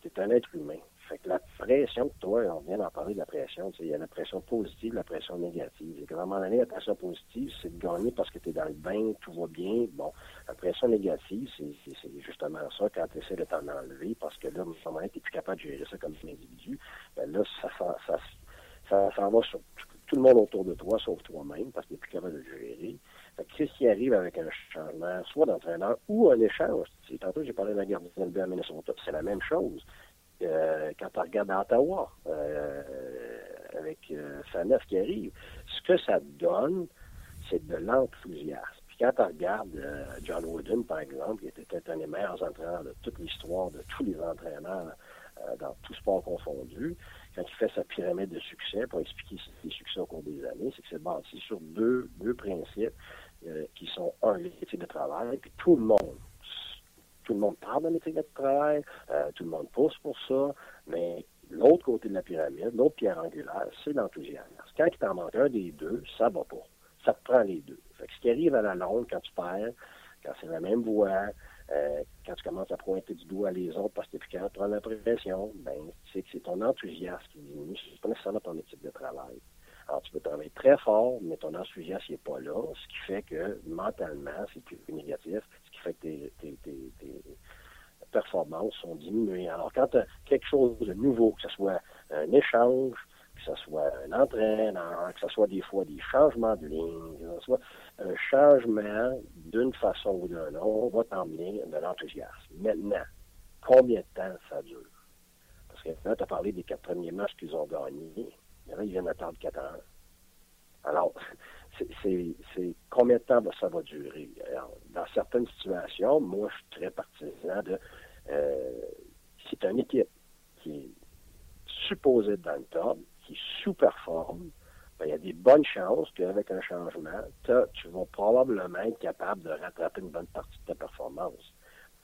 tu es un être humain. Fait que la pression toi, on vient d'en parler de la pression, il y a la pression positive, la pression négative. Et qu'à un moment donné, la pression positive, c'est de gagner parce que tu es dans le bain, tout va bien. Bon, la pression négative, c'est justement ça, quand tu essaies de t'en enlever, parce que là, à un moment donné, tu plus capable de gérer ça comme un individu, ben là, ça, ça, ça, va sur tout le monde autour de toi, sauf toi-même, parce que tu n'es plus capable de le gérer. Qu'est-ce qui arrive avec un changement, soit d'entraîneur ou un échange? Tantôt, j'ai parlé de la gardienne de à Minnesota, c'est la même chose. Euh, quand on regarde Ottawa, euh, avec euh, qui arrive, ce que ça donne, c'est de l'enthousiasme. Puis quand on regarde euh, John Wooden, par exemple, qui était un des meilleurs entraîneurs de toute l'histoire, de tous les entraîneurs dans tout sport confondu, quand il fait sa pyramide de succès, pour expliquer ses succès au cours des années, c'est que c'est bâti sur deux, deux principes qui sont un, l'éthique de travail, puis tout le monde tout le monde parle de l'éthique de travail, euh, tout le monde pousse pour ça, mais l'autre côté de la pyramide, l'autre pierre angulaire, c'est l'enthousiasme. Quand il t'en manque un des deux, ça va pas. Ça te prend les deux. Fait que ce qui arrive à la longue, quand tu perds, quand c'est la même voix, euh, quand tu commences à pointer du doigt les autres parce que tu es prendre la pression, ben, c'est que c'est ton enthousiasme qui diminue, c'est pas nécessairement ton éthique de travail. Alors, tu peux travailler très fort, mais ton enthousiasme n'est pas là, ce qui fait que mentalement, c'est plus négatif, fait que tes, performances sont diminuées. Alors, quand tu as quelque chose de nouveau, que ce soit un échange, que ce soit un entraîneur, que ce soit des fois des changements de ligne, que ce soit un changement d'une façon ou d'une autre, va t'emmener de l'enthousiasme. Maintenant, combien de temps ça dure? Parce que là, tu as parlé des quatre premiers matchs qu'ils ont gagnés. Là, ils viennent attendre quatre ans. Alors, c'est combien de temps ça va durer? dans certaines situations, moi, je suis très partisan de euh, si tu une équipe qui est supposée dans le top, qui sous-performe, ben, il y a des bonnes chances qu'avec un changement, tu vas probablement être capable de rattraper une bonne partie de ta performance.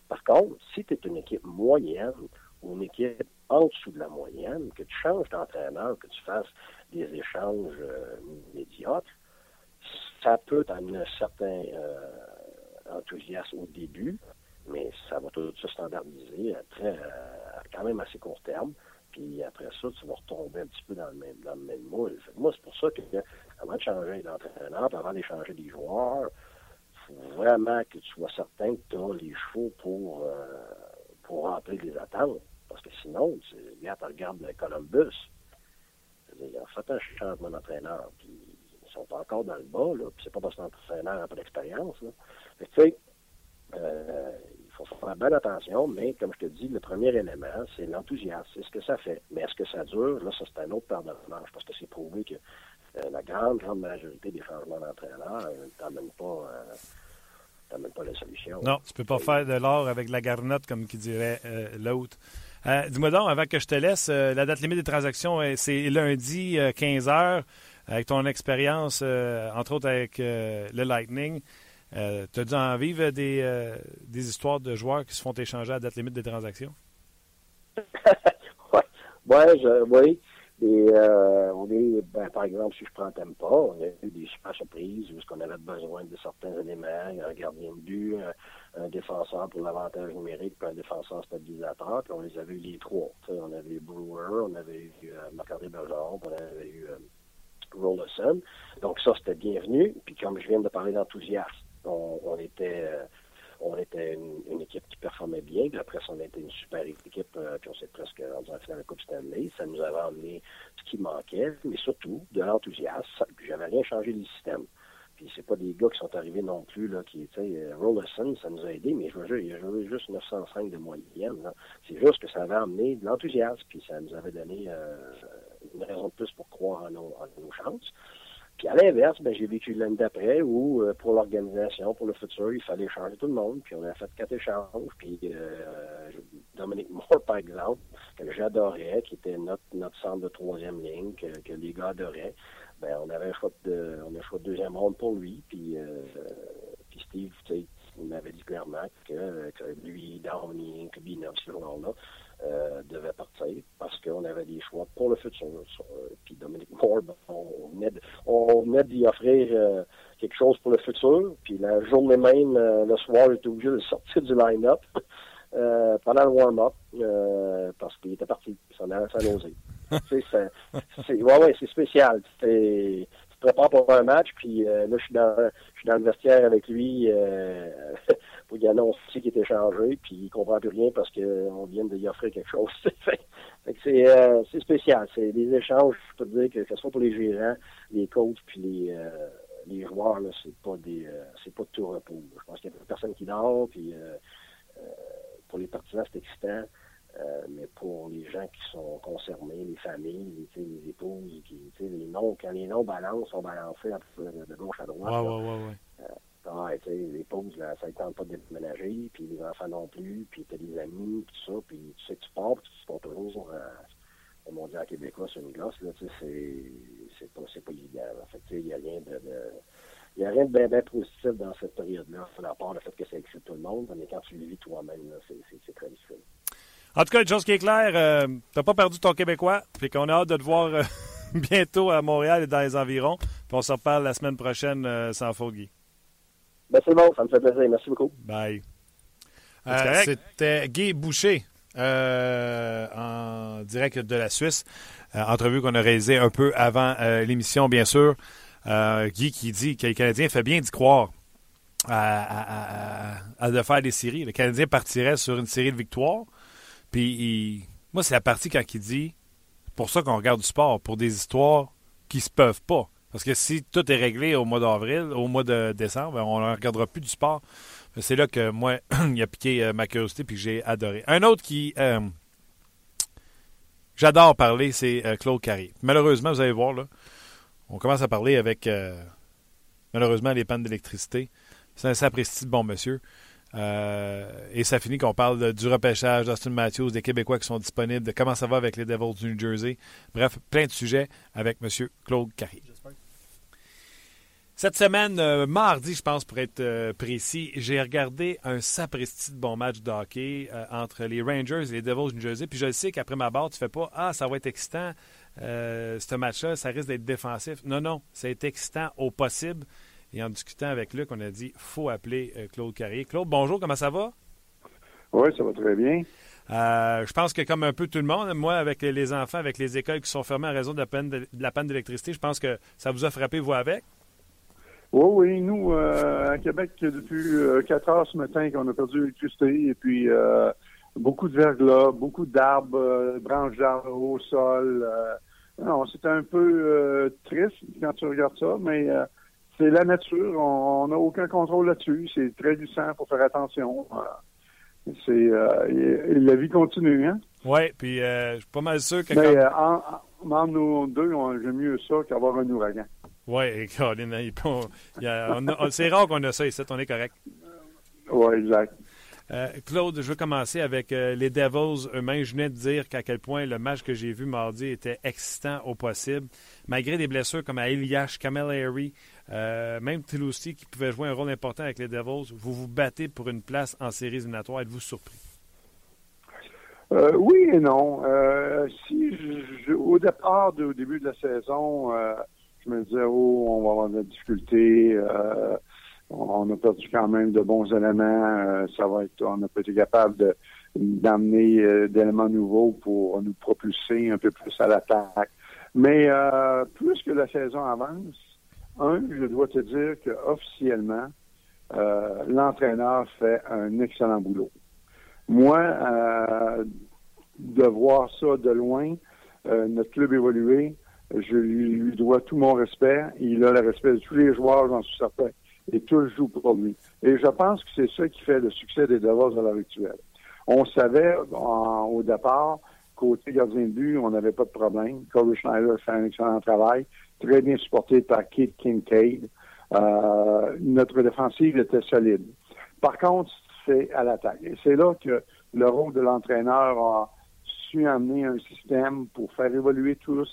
Par contre, si tu es une équipe moyenne ou une équipe en dessous de la moyenne, que tu changes d'entraîneur, que tu fasses des échanges euh, médiocres, ça peut t'amener un certain euh, enthousiasme au début, mais ça va tout se standardiser à, très, quand même assez court terme. Puis après ça, tu vas retomber un petit peu dans le même, dans le même moule. Moi, c'est pour ça que avant de changer d'entraîneur, avant d'échanger des joueurs, il faut vraiment que tu sois certain que tu as les chevaux pour, euh, pour remplir les attentes. Parce que sinon, tu regardes le Columbus. Il a fait un changement d'entraîneur, sont encore dans le bas, là, puis c'est pas parce que l'entraîneur n'a pas d'expérience. Tu sais, euh, il faut faire bien attention, mais comme je te dis, le premier élément, c'est l'enthousiasme, c'est ce que ça fait. Mais est-ce que ça dure? Là, ça, c'est un autre paire de manches, parce que c'est prouvé que euh, la grande, grande majorité des changements d'entraîneur ne t'amènent pas, euh, pas la solution. Non, tu peux pas faire de l'or avec la garnotte, comme qui dirait l'autre. Dis-moi donc, avant que je te laisse, la date limite des transactions, c'est lundi 15h. Avec ton expérience, entre autres avec le Lightning, euh, tu as dû en vivre des, euh, des histoires de joueurs qui se font échanger à date limite des transactions? oui, ouais, oui. Et, euh, on est, ben, par exemple, si je prends Tempa, on a eu des super surprises où qu'on avait besoin de certains éléments, un gardien de but, un, défenseur pour l'avantage numérique, puis un défenseur stabilisateur, puis on les avait eu les trois. on avait eu Brewer, on avait eu euh, Marc-André on avait eu euh, Rollerson. Donc ça, c'était bienvenu. Puis comme je viens de parler d'enthousiasme, on, était euh, on était une, équipe qui performait bien. Puis après, on était une super équipe, euh, puis on s'est presque rendu en finale de la Coupe Stanley. Ça nous avait amené ce qui manquait, mais surtout de l'enthousiasme. J'avais rien changé du système. Puis c'est pas des gars qui sont arrivés non plus, là, qui, tu euh, Rollerson, ça nous a aidé, mais je veux il a joué juste 905 de moyenne. C'est juste que ça avait amené de l'enthousiasme, puis ça nous avait donné une raison de plus pour croire en nos chances. Puis à l'inverse, ben, j'ai vécu l'année d'après où, euh, pour l'organisation, pour le futur, il fallait changer tout le monde. Puis on a fait quatre échanges. Puis euh, Dominique Moore, par exemple, que j'adorais, qui était notre, notre centre de troisième ligne, que, les gars adoraient, ben, on avait un de, on a choix de deuxième ronde pour lui. Puis, euh, puis Steve, tu sais, il m'avait dit clairement que, que lui, Downey, que Binov, ce joueur-là, euh, devait partir parce qu'on avait des choix pour le futur. Euh, puis Dominique Moore, ben, on venait, on venait d'y offrir euh, quelque chose pour le futur. Puis la journée même, le soir, j'étais obligé de sortir du line-up pendant le warm-up parce qu'il était parti. Ça s'en allait à c'est, c'est, ouais, ouais, c'est spécial. C'est, tu te prépares pour un match, puis là, je suis dans, je suis dans le vestiaire avec lui pour y annoncer qu'il est échangé, puis il comprend plus rien parce qu'on vient de lui offrir quelque chose. c'est, euh, c'est spécial. C'est des échanges, je peux te dire que, que ce soit pour les gérants, les coachs, puis les, euh, les joueurs, là, c'est pas des euh, c'est pas de tout repos. Je pense qu'il y a personne qui dort, puis pour les partisans, c'est excitant. Mais pour les gens qui sont concernés, les familles, les, les épouses, qui, les noms, quand les noms balancent, sont balancés de, gauche à droite. Ouais, ouais, ouais, ah, tu sais, les pauses, là, ça ne tente pas de déménager, puis les enfants non plus, puis t'as des amis, puis tout ça, puis tu sais que tu pars, puis tu pars toujours euh, au mondial québécois sur une glace, là, tu sais, c'est, pas, pas évident. En fait, tu sais, il n'y a rien de, de il n'y a rien de bien, bien positif dans cette période-là, à part le fait que ça excite tout le monde, mais quand tu le vis toi-même, c'est très difficile. En tout cas, une chose qui est claire, euh, t'as pas perdu ton Québécois, puis qu'on a hâte de te voir euh, bientôt à Montréal et dans les environs. Puis on se reparle la semaine prochaine euh, sans Foggy. Ben, c'est bon, ça me fait plaisir. Merci beaucoup. Bye. Euh, c'était Guy Boucher euh, en direct de la Suisse. Euh, entrevue qu'on a réalisée un peu avant l'émission, bien sûr. Guy qui dit que le Canadien fait bien d'y croire à, de faire des séries. Le Canadien partirait sur une série de victoires. Puis moi, c'est la partie quand il dit pour ça qu'on regarde du sport, pour des histoires qui se peuvent pas. Parce que si tout est réglé au mois d'avril, au mois de décembre, on ne regardera plus du sport. C'est là que moi, il a piqué euh, ma curiosité et que j'ai adoré. Un autre qui. Euh, j'adore parler, c'est euh, Claude Carrier. Malheureusement, vous allez voir, là, on commence à parler avec malheureusement les pannes d'électricité. C'est un sapristi de bon monsieur. Euh, et ça finit qu'on parle du repêchage d'Austin Matthews, des Québécois qui sont disponibles, de comment ça va avec les Devils du New Jersey. Bref, plein de sujets avec M. Claude Carrier. Cette semaine, euh, mardi, je pense, pour être euh, précis, j'ai regardé un sapristi de bon match de hockey entre les Rangers et les Devils du New Jersey. Puis je sais qu'après ma barre, tu fais pas Ah, ça va être excitant, ce match-là, ça risque d'être défensif. Non, non, c'est excitant au possible. Et en discutant avec Luc, on a dit faut appeler euh, Claude Carrier. Claude, bonjour, comment ça va? Oui, ça va très bien. Euh, je pense que comme un peu tout le monde, moi, avec les enfants, avec les écoles qui sont fermées en raison de la panne de, de la panne d'électricité, je pense que ça vous a frappé, vous, avec? Oui, oui, nous, euh, à Québec, depuis euh, 4 heures ce matin qu'on a perdu l'électricité, et puis euh, beaucoup de verglas, beaucoup d'arbres, branches d'arbres au sol. non, c'est un peu triste quand tu regardes ça, mais c'est la nature. On n'a aucun contrôle là-dessus. C'est très glissant, faut faire attention. Euh, c'est euh, la vie continue, hein? Oui, puis euh, je suis pas mal sûr que Mais quand... euh, en, nous deux, on- j'aime mieux ça qu'avoir un ouragan. Oui, a- c'est rare qu'on a ça ici, on est correct. Oui, exact. Euh, Claude, je veux commencer avec euh, les Devils eux-mêmes. Je venais de dire qu'à quel point le match que j'ai vu mardi était excitant au possible. Malgré des blessures comme à Eliash, Camilleri, euh, même Tilousti qui pouvait jouer un rôle important avec les Devils, vous vous battez pour une place en séries éliminatoires. Êtes-vous surpris? Euh, oui et non. Euh, si au départ, au début de la saison, je me disais oh, on va avoir de la difficulté. on a perdu quand même de bons éléments. ça va être, on n'a pas été capable de d'amener d'éléments nouveaux pour nous propulser un peu plus à l'attaque. Mais plus que la saison avance, un, je dois te dire que officiellement, euh, l'entraîneur fait un excellent boulot. Moi, euh, de voir ça de loin, euh, notre club évoluer, je lui, dois tout mon respect. Il a le respect de tous les joueurs, j'en suis certain. Et tous jouent pour lui. Et je pense que c'est ça qui fait le succès des Devils à l'heure actuelle. On savait au départ, côté gardien de but, on n'avait pas de problème. Corey Schneider fait un excellent travail, très bien supporté par Keith Kincaid. Euh, notre défensive était solide. Par contre, c'est à l'attaque. Et c'est là que le rôle de l'entraîneur a su amener un système pour faire évoluer tous,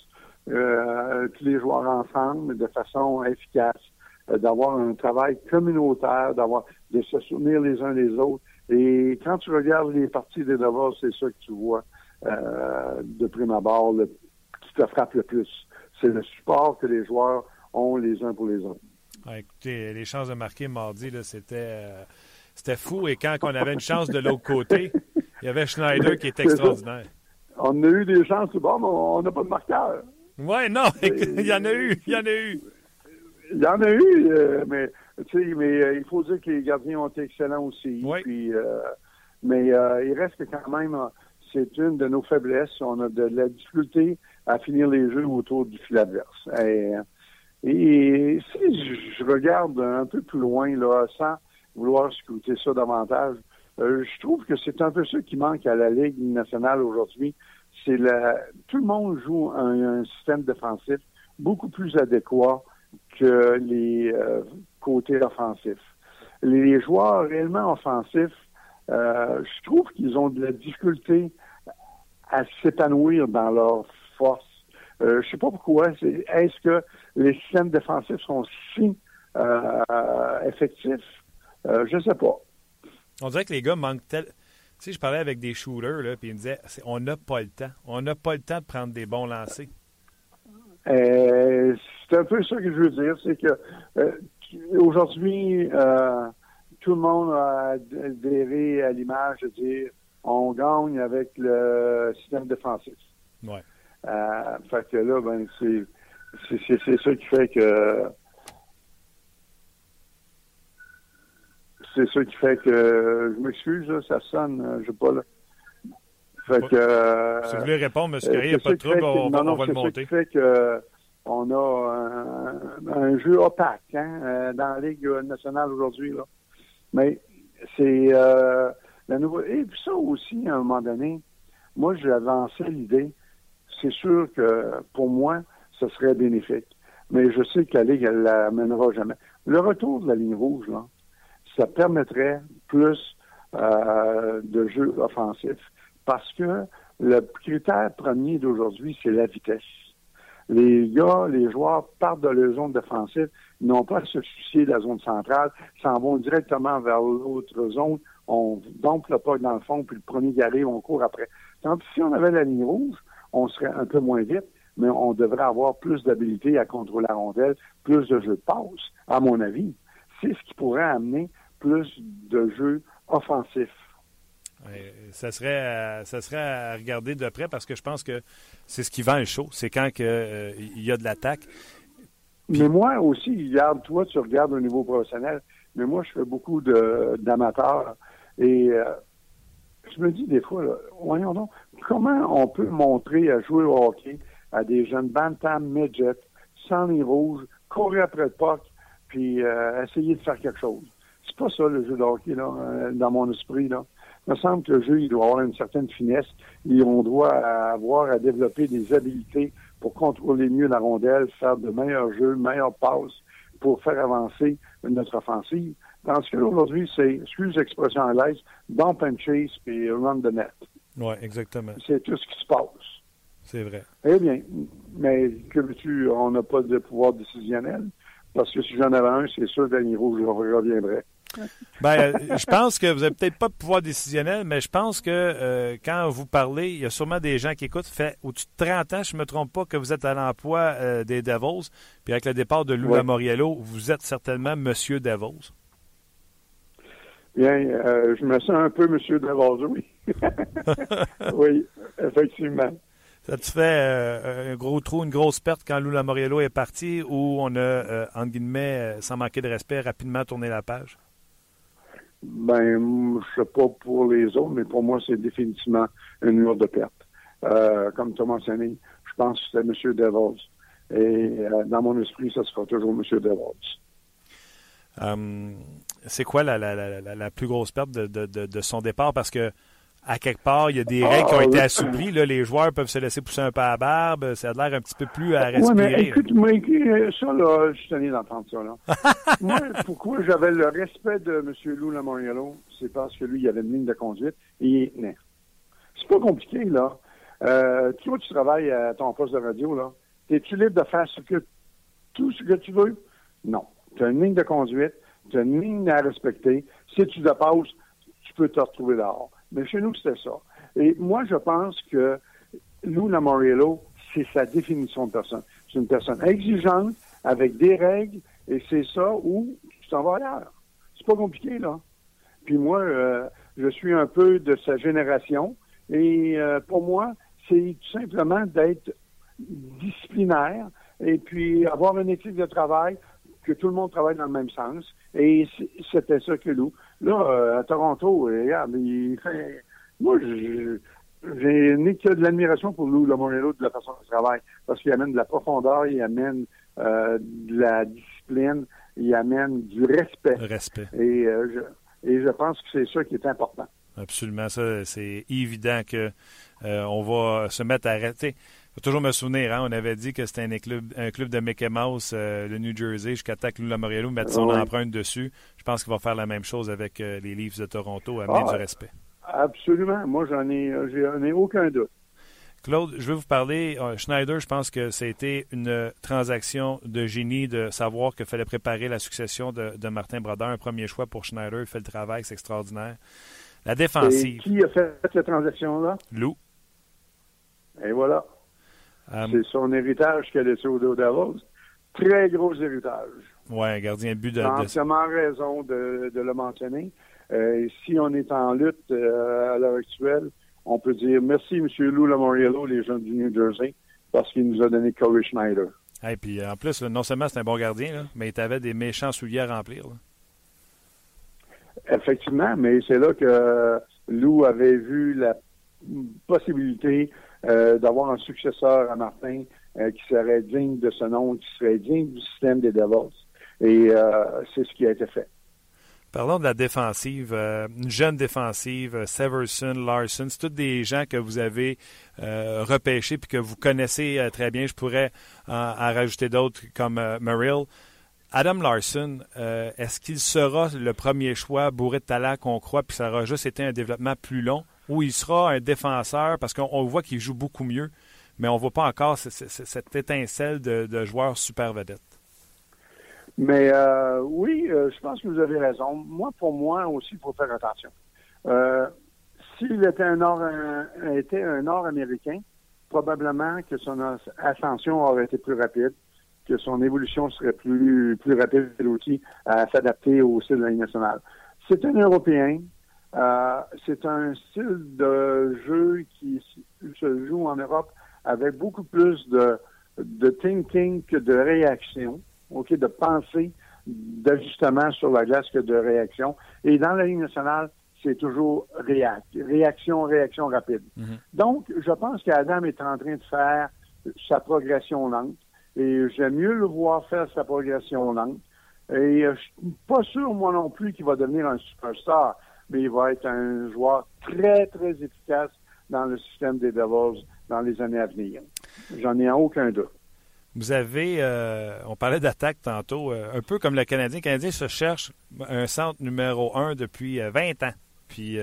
euh, tous les joueurs ensemble de façon efficace, euh, d'avoir un travail communautaire, d'avoir de se soutenir les uns les autres. Et quand tu regardes les parties des Devils, c'est ça que tu vois de prime abord, le, qui te frappe le plus. C'est le support que les joueurs ont les uns pour les autres. Ah, écoutez, les chances de marquer mardi, c'était, euh, c'était fou. Et quand on avait une chance de l'autre côté, il y avait Schneider qui était extraordinaire. On a eu des chances, bon, mais on n'a pas de marqueur. Oui, non, il y en a eu, il y en a eu. Il y en a eu, euh, mais mais euh, il faut dire que les gardiens ont été excellents aussi. Oui. Puis, euh, mais euh, il reste quand même, euh, c'est une de nos faiblesses. On a de la difficulté à finir les jeux autour du fil adverse. Et, si je- regarde un peu plus loin, là, sans vouloir scruter ça davantage, euh, je trouve que c'est un peu ça qui manque à la Ligue nationale aujourd'hui. C'est la, tout le monde joue un, un système défensif beaucoup plus adéquat que les euh, côtés offensifs. Les joueurs réellement offensifs, euh, je trouve qu'ils ont de la difficulté à s'épanouir dans leur force. Euh, je sais pas pourquoi. Est-ce que les systèmes défensifs sont si euh, effectifs? Euh, je sais pas. On dirait que les gars manquent tel. Tu sais, je parlais avec des shooters, là, puis ils me disaient on n'a pas le temps. On n'a pas le temps de prendre des bons lancers. Euh, c'est un peu ça que je veux dire, c'est que euh, aujourd'hui, euh, tout le monde a adhéré à l'image de dire on gagne avec le système défensif. Ouais. Euh, fait que là, ben, c'est, c'est, c'est, c'est ça qui fait que c'est ça qui fait que je m'excuse, là, ça sonne, euh, je sais pas là. Fait que euh, Si vous voulez répondre, M. euh, Carré, il n'y a pas de trouble, on, va- non, non, on va le c'est ça monter. qui fait que on a un, un jeu opaque hein, dans la Ligue nationale aujourd'hui. Là. Mais c'est euh, la nouvelle. Et puis ça aussi, à un moment donné, moi, j'ai avancé l'idée. C'est sûr que pour moi, ce serait bénéfique. mais je sais que la Ligue, elle la mènera jamais. Le retour de la ligne rouge, là, ça permettrait plus euh, de jeux offensifs parce que le critère premier d'aujourd'hui, c'est la vitesse. Les gars, les joueurs partent de leur zone défensive, n'ont pas à se soucier de la zone centrale, s'en vont directement vers l'autre zone, on dompe le pas dans le fond, puis le premier qui arrive, on court après. Tandis si on avait la ligne rouge, on serait un peu moins vite, mais on devrait avoir plus d'habilité à contrôler la rondelle, plus de jeux de passe, à mon avis. C'est ce qui pourrait amener plus de jeux offensifs. ça serait, à, ça serait à regarder de près parce que je pense que c'est ce qui vend le show. C'est quand que, euh, il y a de l'attaque. Mais moi aussi, regarde, toi, tu regardes au niveau professionnel, mais moi, je fais beaucoup d'amateurs et euh, je me dis des fois, voyons donc, comment on peut montrer à jouer au hockey à des jeunes bantam, midget, sans les rouges, courir après le puck, puis euh, essayer de faire quelque chose. C'est pas ça le jeu de hockey, là, euh, dans mon esprit, là. Il me semble que le jeu, il doit avoir une certaine finesse et on doit avoir à développer des habiletés pour contrôler mieux la rondelle, faire de meilleurs jeux, meilleures passes pour faire avancer notre offensive. Tandis qu'aujourd'hui, c'est, excuse l'expression anglaise, dump and chase puis run the net. Oui, exactement. C'est tout ce qui se passe. C'est vrai. Eh bien, mais que veux-tu, on n'a pas de pouvoir décisionnel, parce que si j'en avais un, c'est sûr, Danny Rouge, je reviendrais. Ben, euh, je pense que vous n'avez peut-être pas de pouvoir décisionnel, mais je pense que euh, quand vous parlez, il y a sûrement des gens qui écoutent. Fait au-dessus de 30 ans, je ne me trompe pas que vous êtes à l'emploi euh, des Devils. Puis avec le départ de Lou Moriello, vous êtes certainement Monsieur Devils. Bien, je me sens un peu Monsieur Devils, oui. oui, effectivement. Ça te fait un gros trou, une grosse perte quand Lou Lamoriello est parti ou on a, entre guillemets, sans manquer de respect, rapidement tourné la page? Ben, je sais pas pour les autres, mais pour moi, c'est définitivement une lourde de perte. Euh, comme tu as mentionné, je pense que c'était M. Devos. Et euh, dans mon esprit, ça sera toujours M. Devos. Um, c'est quoi la, la, la, la, plus grosse perte de, de, de, de son départ? Parce que à quelque part, il y a des règles qui ont été assouplies. Là, les joueurs peuvent se laisser pousser un peu à barbe. Ça a l'air un petit peu plus à respirer. Oui, mais écoute, moi, ça, là, je suis tenu d'entendre ça. Là. moi, pourquoi j'avais le respect de M. Lou Lamoriello, c'est parce que lui, il avait une ligne de conduite et il tenait. C'est pas compliqué, là. Euh, toi, tu travailles à ton poste de radio, là. Es-tu libre de faire ce que, tout ce que tu veux? Non. Tu as une ligne de conduite, tu as une ligne à respecter. Si tu dépasses, tu peux te retrouver dehors. Mais chez nous, c'était ça. Et moi, je pense que Lou Lamoriello, c'est sa définition de personne. C'est une personne exigeante, avec des règles, et c'est ça où tu t'en vas ailleurs. C'est pas compliqué, là. Puis moi, euh, je suis un peu de sa génération, et euh, pour moi, c'est tout simplement d'être disciplinaire, et puis avoir une éthique de travail, que tout le monde travaille dans le même sens. Et c'était ça que Lou. Là, euh, à Toronto, regarde, il fait... Moi, j'ai ni que de l'admiration pour Lou de la façon qu'il travaille, parce qu'il amène de la profondeur, il amène euh, de la discipline, il amène du respect. Respect. Et, euh, je, et je pense que c'est ça qui est important. Absolument, ça, c'est évident que on va se mettre à arrêter faut toujours me souvenir, hein, on avait dit que c'était un club, un club de Mickey Mouse, euh, le New Jersey, jusqu'à temps que Lou Lamoriello mette son empreinte dessus. Je pense qu'il va faire la même chose avec euh, les Leafs de Toronto, amener ah, du respect. Absolument. Moi, j'en ai, j'en ai aucun doute. Claude, je vais vous parler. Euh, Schneider, je pense que c'était une transaction de génie de savoir qu'il fallait préparer la succession de, de, Martin Brodeur. Un premier choix pour Schneider. Il fait le travail, c'est extraordinaire. La défensive. Et qui a fait cette transaction-là? Lou. Et voilà. Euh, c'est son héritage qu'elle a laissé au Davos. Très gros héritage. Oui, gardien de but de. Entièrement raison de, le mentionner. Euh, si on est en lutte euh, à l'heure actuelle, on peut dire merci, M. Lou Lamoriello, les gens du New Jersey, parce qu'il nous a donné Corey Schneider. Et puis en plus, non seulement c'est un bon gardien, mais il avait des méchants souliers à remplir. Effectivement, mais c'est là que Lou avait vu la possibilité d'avoir un successeur à Martin euh, qui serait digne de ce nom, qui serait digne du système des Devils. Et euh, c'est ce qui a été fait. Parlons de la défensive. Euh, une jeune défensive, euh, Severson, Larson, c'est tous des gens que vous avez euh, repêchés puis que vous connaissez euh, très bien. Je pourrais en, rajouter d'autres comme Merrill. Adam Larson, est-ce qu'il sera le premier choix bourré de talent qu'on croit, puis ça aura juste été un développement plus long, ou il sera un défenseur, parce qu'on voit qu'il joue beaucoup mieux, mais on ne voit pas encore cette étincelle de, joueur super vedette? Mais euh, oui, euh, je pense que vous avez raison. Moi, pour moi aussi, il faut faire attention. Euh, S'il était un Nord était un Nord-Américain, probablement que son ascension aurait été plus rapide, que son évolution serait plus plus rapide aussi à s'adapter au style de la Ligue nationale. C'est un Européen. Euh, c'est un style de jeu qui se joue en Europe avec beaucoup plus de, de thinking que de réaction. OK, de pensée d'ajustement sur la glace que de réaction. Et dans la ligne nationale, c'est toujours réact, réaction, réaction rapide. Mhm. Donc, je pense qu'Adam est en train de faire sa progression lente. Et j'aime mieux le voir faire sa progression lente. Et je suis pas sûr, moi non plus, qu'il va devenir un superstar, mais il va être un joueur très, très efficace dans le système des Devils dans les années à venir. J'en ai aucun doute. Vous avez, euh, on parlait d'attaque tantôt, euh, un peu comme le Canadien. Le Canadien se cherche un centre numéro un depuis 20 euh, ans. Puis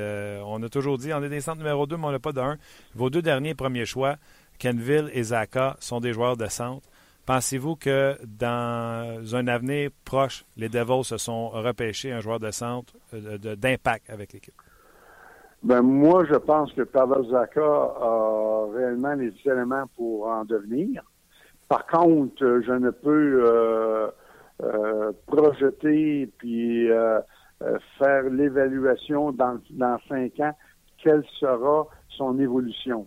on a toujours dit, on est des centres numéro 2, mais on n'a pas d'un. Vos deux derniers premiers choix, Kenville et Zaka, sont des joueurs de centre. Pensez-vous que dans un avenir proche, les Devils se sont repêchés un joueur de centre d'impact avec l'équipe? Ben, moi, je pense que Pavel Zaka a réellement les éléments pour en devenir. Par contre, euh, je ne peux euh, euh, projeter puis faire l'évaluation dans, dans cinq ans, quelle sera son évolution.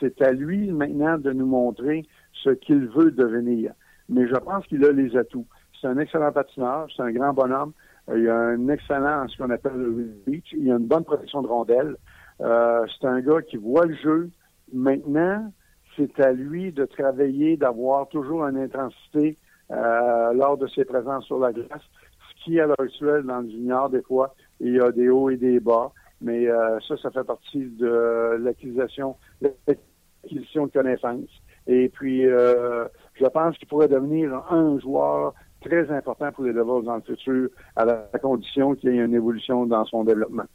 c'est à lui maintenant de nous montrer ce qu'il veut devenir. Mais je pense qu'il a les atouts. C'est un excellent patineur, c'est un grand bonhomme. il a un excellent, ce qu'on appelle le reach. Il a une bonne protection de rondelle. c'est un gars qui voit le jeu. Maintenant, c'est à lui de travailler, d'avoir toujours une intensité euh, lors de ses présences sur la glace. Ce qui, à l'heure actuelle, dans le junior, des fois, il y a des hauts et des bas. Mais euh, ça, ça fait partie de l'acquisition, l'acquisition de connaissances. Et puis, euh, je pense qu'il pourrait devenir un joueur très important pour les Devils dans le futur, à la condition qu'il y ait une évolution dans son développement.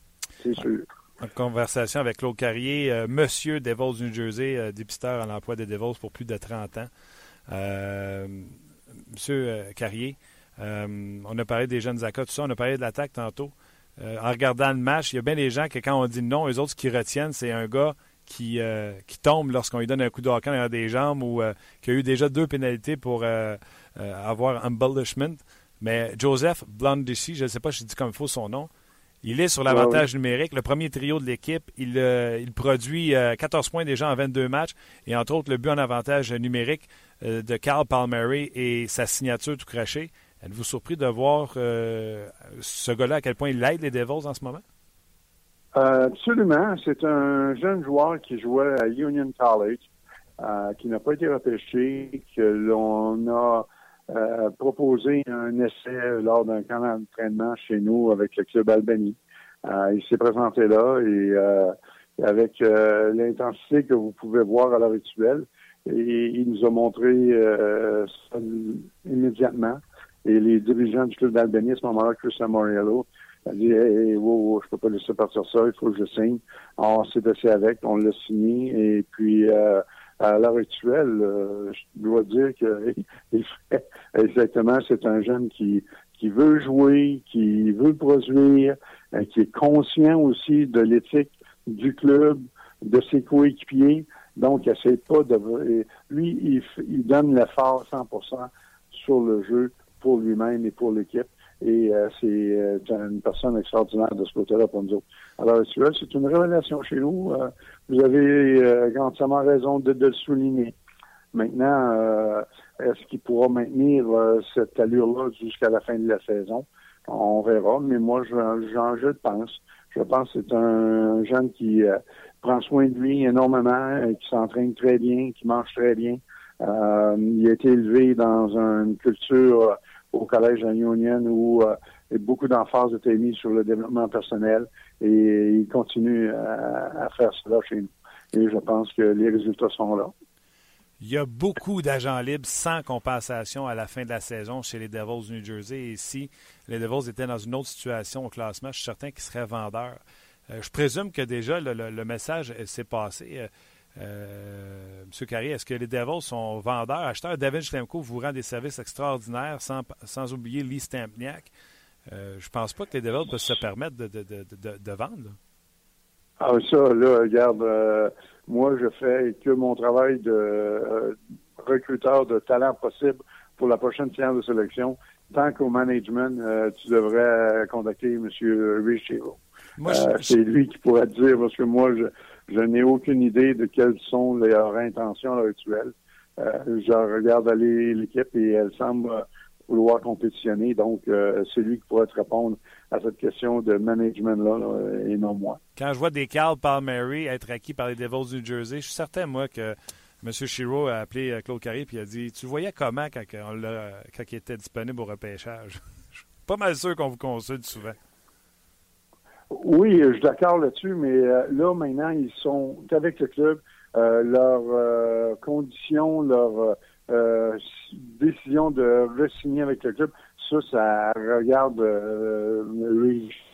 C'est sûr. En conversation avec Claude Carrier, euh, Monsieur Devils New Jersey, euh, dépisteur à l'emploi des Devils pour plus de 30 ans. Euh, Monsieur Carrier, on a parlé des jeunes Zaka, tout ça, on a parlé de l'attaque tantôt. en regardant le match, il y a bien des gens que quand on dit non, eux autres, ce qu'ils retiennent, c'est un gars qui, qui tombe lorsqu'on lui donne un coup de hockey dans des jambes ou qui a eu déjà deux pénalités pour avoir embellishment. Mais Joseph Blondissi, je ne sais pas si je dis comme il faut son nom, il est sur l'avantage numérique. Le premier trio de l'équipe, il, euh, il, produit 14 euh, points déjà en 22 matchs et entre autres le but en avantage numérique euh, de Carl Palmieri et sa signature tout crachée. Êtes-vous surpris de voir ce gars-là à quel point il aide les Devils en ce moment? Absolument. C'est un jeune joueur qui jouait à Union College, qui n'a pas été repêché, que l'on a euh, proposé un essai lors d'un camp d'entraînement chez nous avec le club Albany. Euh, il s'est présenté là et euh, avec l'intensité que vous pouvez voir à l'heure actuelle, et il nous a montré ça immédiatement. Et les dirigeants du club d'Albany, à ce moment-là, Chris Amoriello, a dit wow, je peux pas laisser partir ça, il faut que je signe. on s'est assis avec, on l'a signé, et puis à l'heure actuelle, euh, je dois dire que exactement, c'est un jeune qui qui veut jouer, qui veut produire, euh, qui est conscient aussi de l'éthique du club, de ses coéquipiers. Donc, essaie pas de... Lui, il, il donne l'effort 100% sur le jeu pour lui-même et pour l'équipe. Et euh, c'est euh, une personne extraordinaire de ce côté-là pour nous autres. Alors, c'est une révélation chez nous. Euh, vous avez entièrement raison de, le souligner. Maintenant, est-ce qu'il pourra maintenir cette allure-là jusqu'à la fin de la saison? On verra, mais moi, j'en je pense. Je pense que c'est un jeune qui prend soin de lui énormément, qui s'entraîne très bien, qui mange très bien. il a été élevé dans une culture au collège en Union où beaucoup d'emphase était mise sur le développement personnel et il continue à, à faire cela chez nous. Et je pense que les résultats sont là. Il y a beaucoup d'agents libres sans compensation à la fin de la saison chez les Devils du New Jersey. Et si les Devils étaient dans une autre situation au classement, je suis certain qu'ils seraient vendeurs. Euh, je présume que déjà le, message s'est passé. Euh, euh, Monsieur Carrier, est-ce que les Devils sont vendeurs, acheteurs? David Schlemko vous rend des services extraordinaires sans, sans oublier Lee Stampniak. Euh, je pense pas que les Devils peuvent se permettre de, de, de, de vendre. Ah, ça, là, regarde, euh, moi, je fais que mon travail de euh, recruteur de talent possible pour la prochaine séance de sélection. Tant qu'au management, euh, tu devrais contacter M. Richero. C'est lui qui pourrait te dire, parce que moi, je, je n'ai aucune idée de quelles sont leurs intentions actuelles. je regarde aller l'équipe et elle semble vouloir compétitionner. Donc, euh, c'est lui qui pourrait te répondre à cette question de management-là et non moi. Quand je vois des Carl Palmieri être acquis par les Devils du Jersey, je suis certain, moi, que M. Shiro a appelé euh, Claude Carré et a dit Tu voyais comment quand, quand il était disponible au repêchage Je suis pas mal sûr qu'on vous consulte souvent. Oui, je suis d'accord là-dessus, mais euh, là, maintenant, ils sont avec le club. leurs conditions, leurs euh, décision de re-signer avec le club, ça, ça regarde euh,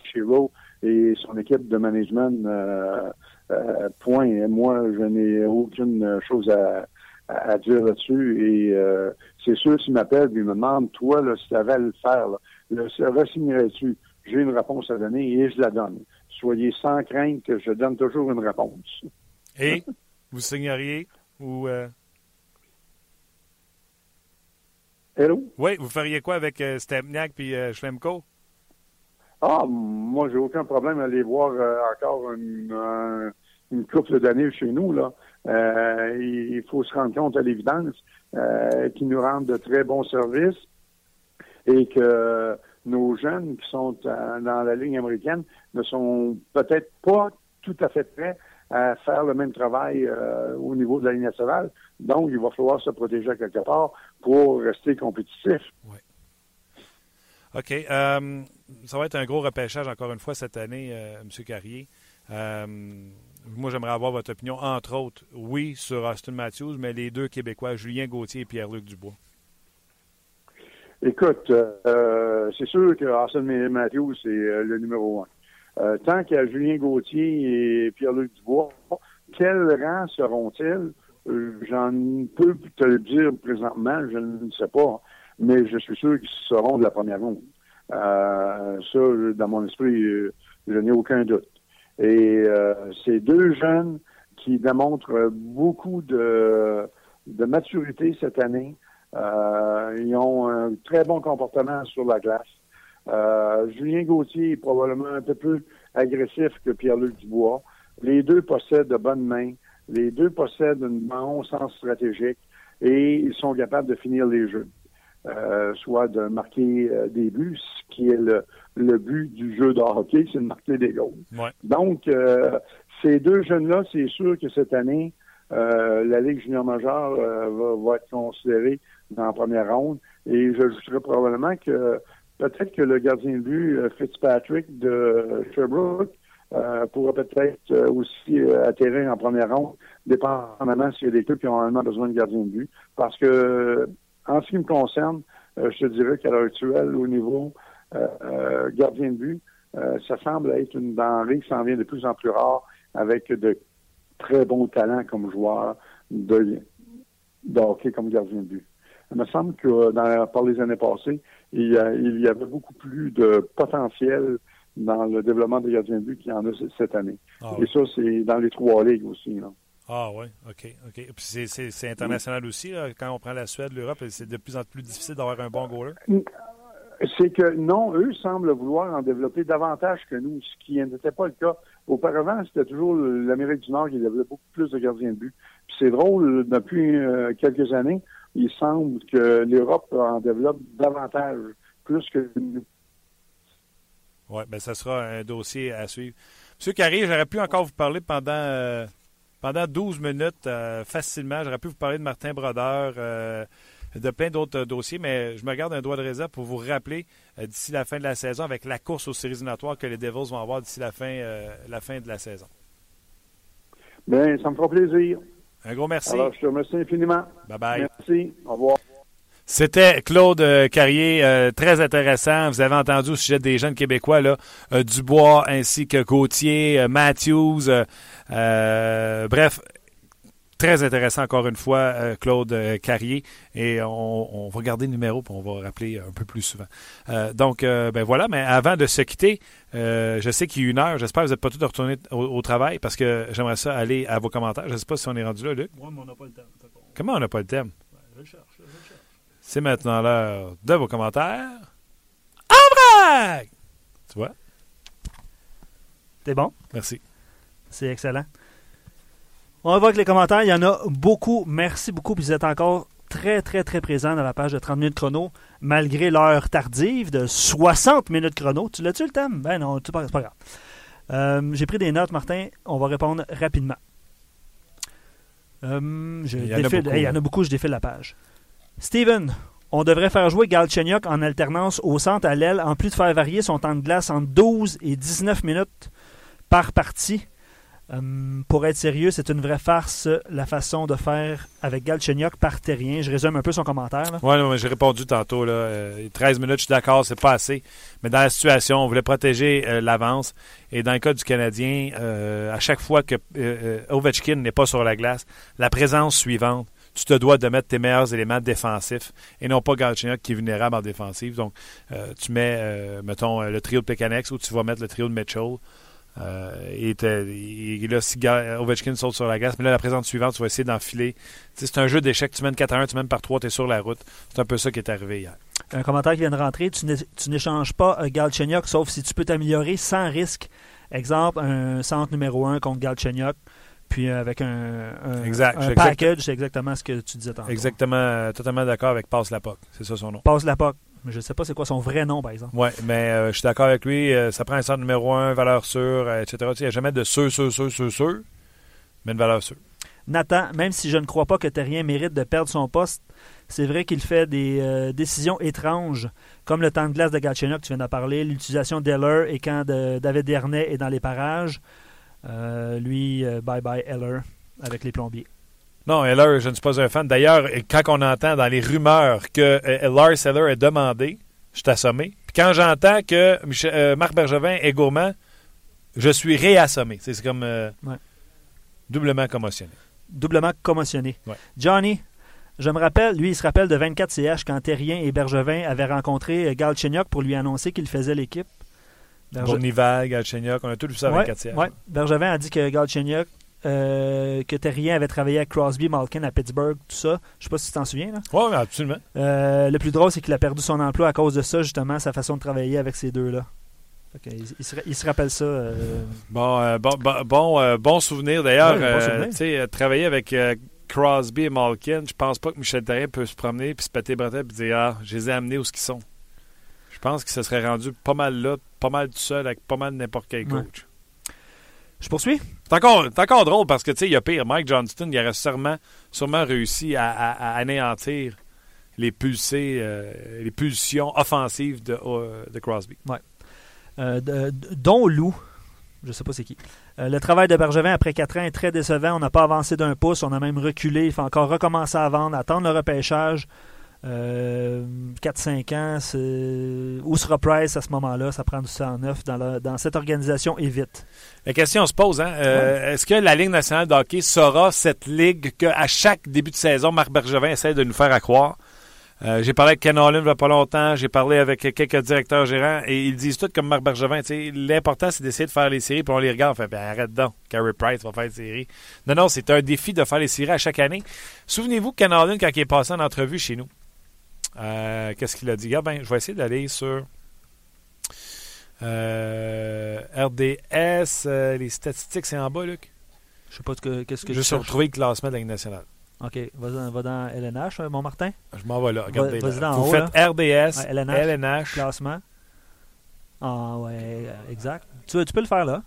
Shiro et son équipe de management. Euh, euh, point. Moi, je n'ai aucune chose à, à dire là-dessus. Et euh, c'est sûr, s'il m'appelle et me demande, toi, là, si tu avais à le faire, le re-signerais-tu? J'ai une réponse à donner et je la donne. Soyez sans crainte que je donne toujours une réponse. Et vous signeriez ou Hello? Oui, vous feriez quoi avec euh, Stepniak puis euh, Schlemko? Ah, moi, j'ai aucun problème à aller voir euh, encore une, une couple d'années chez nous. Là. il faut se rendre compte à l'évidence qu'ils nous rendent de très bons services et que nos jeunes qui sont dans la ligne américaine ne sont peut-être pas tout à fait prêts à faire le même travail au niveau de la ligne nationale. Donc, il va falloir se protéger quelque part pour rester compétitif. Oui. OK. Euh, ça va être un gros repêchage encore une fois cette année, euh, M. Carrier. Euh, moi, j'aimerais avoir votre opinion, entre autres, oui, sur Austin Matthews, mais les deux Québécois, Julien Gauthier et Pierre-Luc Dubois. Écoute, c'est sûr que Austin Matthews, c'est le numéro un. tant qu'il y a Julien Gauthier et Pierre-Luc Dubois, quel rang seront-ils? Euh, j'en peux te le dire présentement, je ne sais pas, mais je suis sûr qu'ils seront de la première ronde. Euh, ça, dans mon esprit, euh, je n'ai aucun doute. Et euh, ces deux jeunes qui démontrent beaucoup de, de maturité cette année, ils ont un très bon comportement sur la glace. Julien Gauthier est probablement un peu plus agressif que Pierre-Luc Dubois. Les deux possèdent de bonnes mains. Les deux possèdent un bon sens stratégique et ils sont capables de finir les jeux. Euh, soit de marquer euh, des buts, ce qui est le, but du jeu de hockey, c'est de marquer des goals. Donc, euh, ces deux jeunes-là, c'est sûr que cette année, la Ligue junior majeure va, être considérée dans la première ronde. Et j'ajouterais probablement que peut-être que le gardien de but, Fitzpatrick de Sherbrooke, euh, pourra peut-être euh, aussi euh, atterrir en première ronde, dépendamment s'il y a des clubs qui ont vraiment besoin de gardien de but. Parce que, en ce qui me concerne, je te dirais qu'à l'heure actuelle, au niveau gardien de but, ça semble être une denrée qui s'en vient de plus en plus rare avec de très bons talents comme joueurs de, de hockey comme gardien de but. Il me semble que dans, par les années passées, il y, avait beaucoup plus de potentiel dans le développement des gardiens de but qu'il y en a cette année. Ah Et ça, c'est dans les trois ligues aussi. Là. Ah oui, OK. OK. Puis c'est international aussi, quand on prend la Suède, l'Europe, c'est de plus en plus difficile d'avoir un bon goaler? C'est que non, eux semblent vouloir en développer davantage que nous, ce qui n'était pas le cas. Auparavant, c'était toujours l'Amérique du Nord qui développait beaucoup plus de gardiens de but. Puis c'est drôle, depuis euh, quelques années, il semble que l'Europe en développe davantage, plus que nous. Oui, bien, ça sera un dossier à suivre. Monsieur Carré, j'aurais pu encore vous parler pendant, euh, pendant 12 minutes euh, facilement. J'aurais pu vous parler de Martin Brodeur, euh, de plein d'autres euh, dossiers, mais je me garde un doigt de réserve pour vous rappeler d'ici la fin de la saison avec la course aux séries éliminatoires que les Devils vont avoir d'ici la fin, la fin de la saison. Bien, ça me fera plaisir. Un gros merci. Alors, je te remercie infiniment. Bye bye. Merci. Au revoir. C'était Claude euh, Carrier, euh, très intéressant. Vous avez entendu au sujet des jeunes Québécois, là, euh, Dubois ainsi que Gauthier, euh, Matthews. bref, très intéressant encore une fois, euh, Claude euh, Carrier. Et on, on va garder le numéro puis on va rappeler un peu plus souvent. Euh, donc, euh, ben voilà, mais avant de se quitter, euh, je sais qu'il y a une heure. J'espère que vous n'êtes pas tous retournés au, au travail parce que j'aimerais ça aller à vos commentaires. Je ne sais pas si on est rendu là, Luc. Moi, mais on n'a pas le qu'on- Comment on n'a pas le thème? Ouais, je le cherche, je le cherche. C'est maintenant l'heure de vos commentaires. En vrac! Tu vois? T'es bon? Merci. C'est excellent. On va voir avec les commentaires. Il y en a beaucoup. Merci beaucoup. Puis vous êtes encore très, très, très présents dans la page de 30 minutes chrono, malgré l'heure tardive de 60 minutes chrono. Tu l'as-tu le thème? Ben non, c'est pas, pas grave. Euh, J'ai pris des notes, Martin. On va répondre rapidement. Euh, je Il y en a défile- beaucoup, Hey, il y en a beaucoup, je défile la page. Steven, on devrait faire jouer Galchenyuk en alternance au centre à l'aile, en plus de faire varier son temps de glace entre 12 et 19 minutes par partie. Euh, pour être sérieux, c'est une vraie farce la façon de faire avec Galchenyuk par terrien. Je résume un peu son commentaire. Oui, non, mais j'ai répondu tantôt. Là, Euh, 13 minutes, je suis d'accord, c'est pas assez. Mais dans la situation, on voulait protéger euh, l'avance. Et dans le cas du Canadien, euh, à chaque fois que euh, euh, Ovechkin n'est pas sur la glace, la présence suivante, tu te dois de mettre tes meilleurs éléments défensifs et non pas Galchenyuk qui est vulnérable en défensive. Donc, euh, tu mets, euh, mettons, euh, le trio de Pekanex ou tu vas mettre le trio de Mitchell. Euh, et, là, si Ovechkin saute sur la glace, mais là, la présence suivante, tu vas essayer d'enfiler. C'est un jeu d'échecs. Tu mènes 4 à 1, tu mènes par 3, tu es sur la route. C'est un peu ça qui est arrivé hier. Un commentaire qui vient de rentrer. Tu n'é- tu n'échanges pas euh, Galchenyuk sauf si tu peux t'améliorer sans risque. Exemple, un centre numéro 1 contre Galchenyuk. Puis euh, avec un, un, Exact, un package, c'est exactement ce que tu disais tantôt. Exactement, totalement d'accord avec Passe la POC. C'est ça son nom. Passe la POC. Mais je ne sais pas c'est quoi son vrai nom, par exemple. Oui, mais euh, je suis d'accord avec lui. euh, ça prend un centre numéro 1, valeur sûre, euh, etc. Il n'y a jamais de sûr, sûr, sûr, sûr, sûr, mais une valeur sûre. Nathan, même si je ne crois pas que Terrien mérite de perdre son poste, c'est vrai qu'il fait des décisions étranges, comme le temps de glace de Galchenyuk, tu viens d'en parler, l'utilisation d'Eller et quand de- David Dernay est dans les parages. Lui, bye bye Eller avec les plombiers. Non, Heller, je ne suis pas un fan. D'ailleurs, quand on entend dans les rumeurs que euh, Lars Heller est demandé, je suis assommé. Puis quand j'entends que Michel- euh, Marc Bergevin est gourmand, je suis réassommé. C'est comme euh, Ouais. doublement commotionné. Doublement commotionné. Ouais. Johnny, je me rappelle, lui, il se rappelle de 24 CH quand Terrien et Bergevin avaient rencontré Galchenyuk pour lui annoncer qu'il faisait l'équipe. Berge- Bournival, Galchenyuk, on a tout vu ça avec Ouais, 4 sièges. ouais. Bergevin a dit que Galchenyuk, euh, que Terrien avait travaillé avec Crosby, Malkin à Pittsburgh, tout ça. Je sais pas si tu t'en souviens. Là. Oui, absolument. Euh, le plus drôle, c'est qu'il a perdu son emploi à cause de ça, justement, sa façon de travailler avec ces deux-là. Que il, il se, il se rappelle ça. euh, Bon, bon, bon, bon, bon souvenir. D'ailleurs, Ouais, bon travailler avec Crosby et Malkin, je pense pas que Michel Therrien peut se promener puis se péter les bretelles et dire Ah, je les ai amenés où ce qu'ils sont. Je pense qu'il se serait rendu pas mal là, pas mal tout seul avec pas mal n'importe quel Ouais. coach. Je poursuis? C'est encore, drôle parce que, tu sais, il y a pire. Mike Johnston, il aurait sûrement, réussi à, anéantir les, pulsées, euh, les pulsions offensives de, euh, Crosby. Euh, de- dont Lou, je sais pas c'est qui. Euh, le travail de Bergevin après 4 ans est très décevant. On n'a pas avancé d'un pouce, on a même reculé. Il faut encore recommencer à vendre, attendre le repêchage. Euh, 4-5 ans, c'est- où sera Price à ce moment-là? Ça prend du 109 dans, la- dans cette organisation et vite. La question se pose, hein, euh, est-ce que la Ligue nationale de hockey sera cette ligue qu'à chaque début de saison, Marc Bergevin essaie de nous faire accroire? Euh, j'ai parlé avec Ken Holland il n'y a pas longtemps, j'ai parlé avec quelques directeurs gérants et ils disent tout comme Marc Bergevin. L'important, c'est d'essayer de faire les séries, puis on les regarde. On fait, ben, arrête donc, Carey Price va faire les séries. Non, non, c'est un défi de faire les séries à chaque année. Souvenez-vous Ken Holland, quand il est passé en entrevue chez nous, euh, qu'est-ce qu'il a dit? Ah, ben, je vais essayer d'aller sur euh, RDS, euh, les statistiques, c'est en bas, Luc. Je sais pas ce que- qu'est-ce que Juste tu cherches. retrouver le classement de la Ligue nationale. OK, va dans, va dans LNH, mon Martin. Je m'en vais là, regardez. vas-y là. Vous haut, faites RDS, Ouais, LNH. LNH. Classement. Ah ouais, exact. Tu, tu peux le faire là.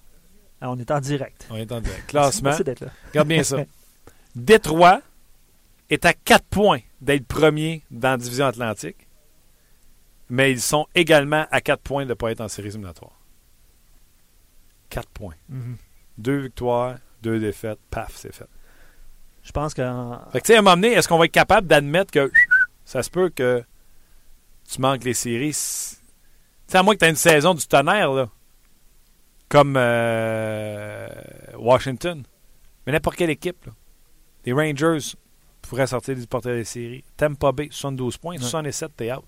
Ah, on est en direct. On est en direct. Classement. Merci d'être là. Regarde bien ça. Détroit, est à 4 points d'être premier dans la division atlantique, mais ils sont également à 4 points de ne pas être en séries éliminatoires. 4 points. Mhm. Deux victoires, deux défaites, paf, c'est fait. Je pense que. Fait que, tu sais, à un moment donné, est-ce qu'on va être capable d'admettre que ça se peut que tu manques les séries? Tu sais, à moins que tu aies une saison du tonnerre, là. Comme euh, Washington. Mais n'importe quelle équipe, là. Les Rangers pourraient sortir du portail des séries. Tampa Bay, 72 points. 67, t'es out.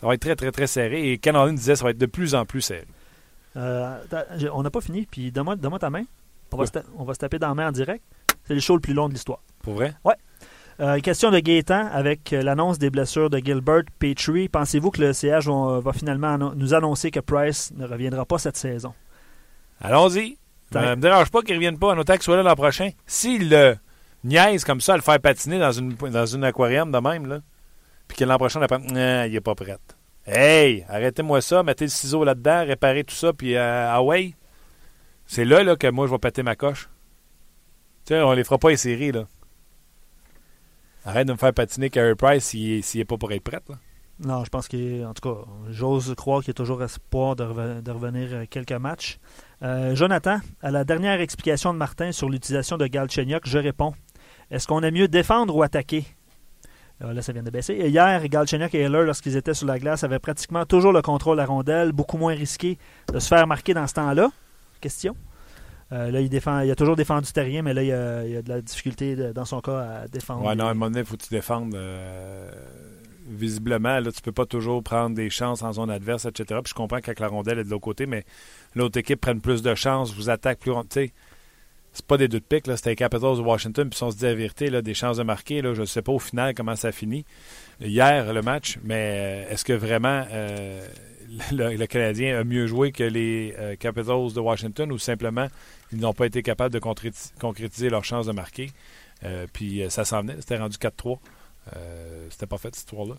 Ça va être très, très, très serré. Et Ken disait ça va être de plus en plus serré. Euh, on n'a pas fini, puis donne-moi ta main. On va, se on va se taper dans la main en direct. C'est le show le plus long de l'histoire. Pour vrai? Euh, question de Gaétan avec euh, l'annonce des blessures de Gilbert Petrie. Pensez-vous que le CH va, finalement nous annoncer que Price ne reviendra pas cette saison? Allons-y. Ça me dérange pas qu'il ne revienne pas. En autant qu'il soit là l'an prochain. S'il le niaise comme ça, à le faire patiner dans une, dans une aquarium de même, là, puis que l'an prochain, on apprend, non, il n'est pas prêt. Hey, arrêtez-moi ça, mettez le ciseau là-dedans, réparez tout ça, puis euh, ah ouais. C'est là, là que moi, je vais péter ma coche. Tu sais, on les fera pas les séries, là. Arrête de me faire patiner Carey Price s'il n'est pas pour être prêt, là. Non, je pense qu'il en tout cas, j'ose croire qu'il y a toujours espoir de revenir euh, quelques matchs. Euh, Jonathan, à la dernière explication de Martin sur l'utilisation de Galchenyuk, je réponds est-ce qu'on aime mieux défendre ou attaquer? Euh, Là, ça vient de baisser. Hier, Galchenyuk et Heller, lorsqu'ils étaient sur la glace, avaient pratiquement toujours le contrôle la rondelle, beaucoup moins risqué de se faire marquer dans ce temps-là. Question. Euh, là, il, défend, a toujours défendu terrien, mais là, il a, il a de la difficulté dans son cas à défendre. Ouais, non, à un moment donné, il faut que tu défendes. euh, visiblement, là, tu peux pas toujours prendre des chances en zone adverse, etc. Puis je comprends que la rondelle est de l'autre côté, mais l'autre équipe prenne plus de chances, vous attaque plus. Tu c'est pas des deux de pique. C'était les Capitals de Washington, puis si on se dit la vérité, là, des chances de marquer, là, je ne sais pas au final comment ça finit. Hier, le match, mais euh, est-ce que vraiment euh, le, Canadien a mieux joué que les euh, Capitals de Washington ou simplement ils n'ont pas été capables de concréti- concrétiser leur chance de marquer? Puis ça s'en venait, c'était rendu 4-3. Euh, c'était pas fait cette histoire-là.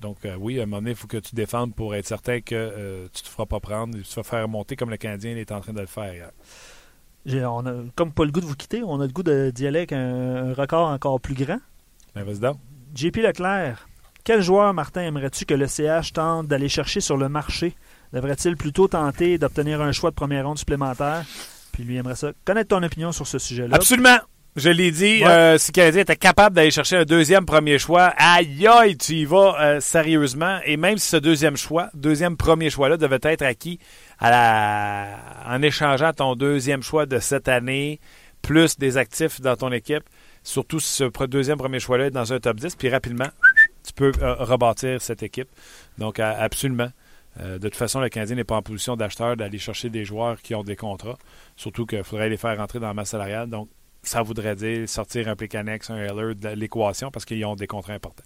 Donc oui, à un moment donné, il faut que tu défendes pour être certain que tu te feras pas prendre, tu te vas faire monter comme le Canadien est en train de le faire. On a comme pas le goût de vous quitter, on a le goût de- d'y aller avec un, un record encore plus grand. Ben, vas-y donc. JP Leclerc, quel joueur, Martin, aimerais-tu que le CH tente d'aller chercher sur le marché? Devrait-il plutôt tenter d'obtenir un choix de première ronde supplémentaire? Puis lui aimerait ça. Connaître ton opinion sur ce sujet-là. Absolument. Je l'ai dit, Ouais. euh, si le Canadien était capable d'aller chercher un deuxième premier choix, aïe aïe, tu y vas euh, sérieusement. Et même si ce deuxième choix, deuxième premier choix-là devait être acquis en échangeant ton deuxième choix de cette année, plus des actifs dans ton équipe, surtout ce deuxième premier choix-là est dans un top 10, puis rapidement, tu peux euh, rebâtir cette équipe. Donc, absolument. Euh, de toute façon, le Canadien n'est pas en position d'acheteur d'aller chercher des joueurs qui ont des contrats. Surtout qu'il faudrait les faire rentrer dans la masse salariale. Donc, ça voudrait dire sortir un Plicanex, un Heller de l'équation parce qu'ils ont des contrats importants.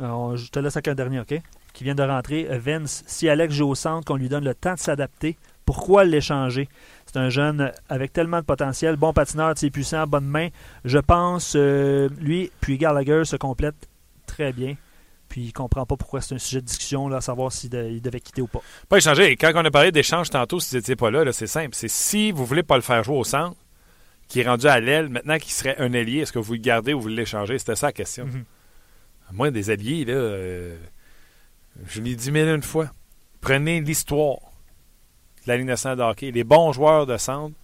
Euh, je te laisse avec un dernier, OK? Qui vient de rentrer. Vince, si Alex joue au centre, qu'on lui donne le temps de s'adapter, pourquoi l'échanger? C'est un jeune avec tellement de potentiel, bon patineur, c'est puissant, bonne main. Je pense, euh, lui, puis Gallagher se complètent très bien. Puis il comprend pas pourquoi c'est un sujet de discussion, là, à savoir s'il de- il devait quitter ou pas. Pas échanger. Et quand on a parlé d'échange tantôt, si vous n'étiez pas là, là, c'est simple. C'est si vous voulez pas le faire jouer au centre, qui est rendu à l'aile, maintenant qu'il serait un allié, est-ce que vous le gardez ou vous l'échangez? C'était ça la question. Mhm. Moi, des alliés, là, euh, je l'ai dit mille et une fois. Prenez l'histoire de la Ligue nationale de hockey. Les bons joueurs de centre,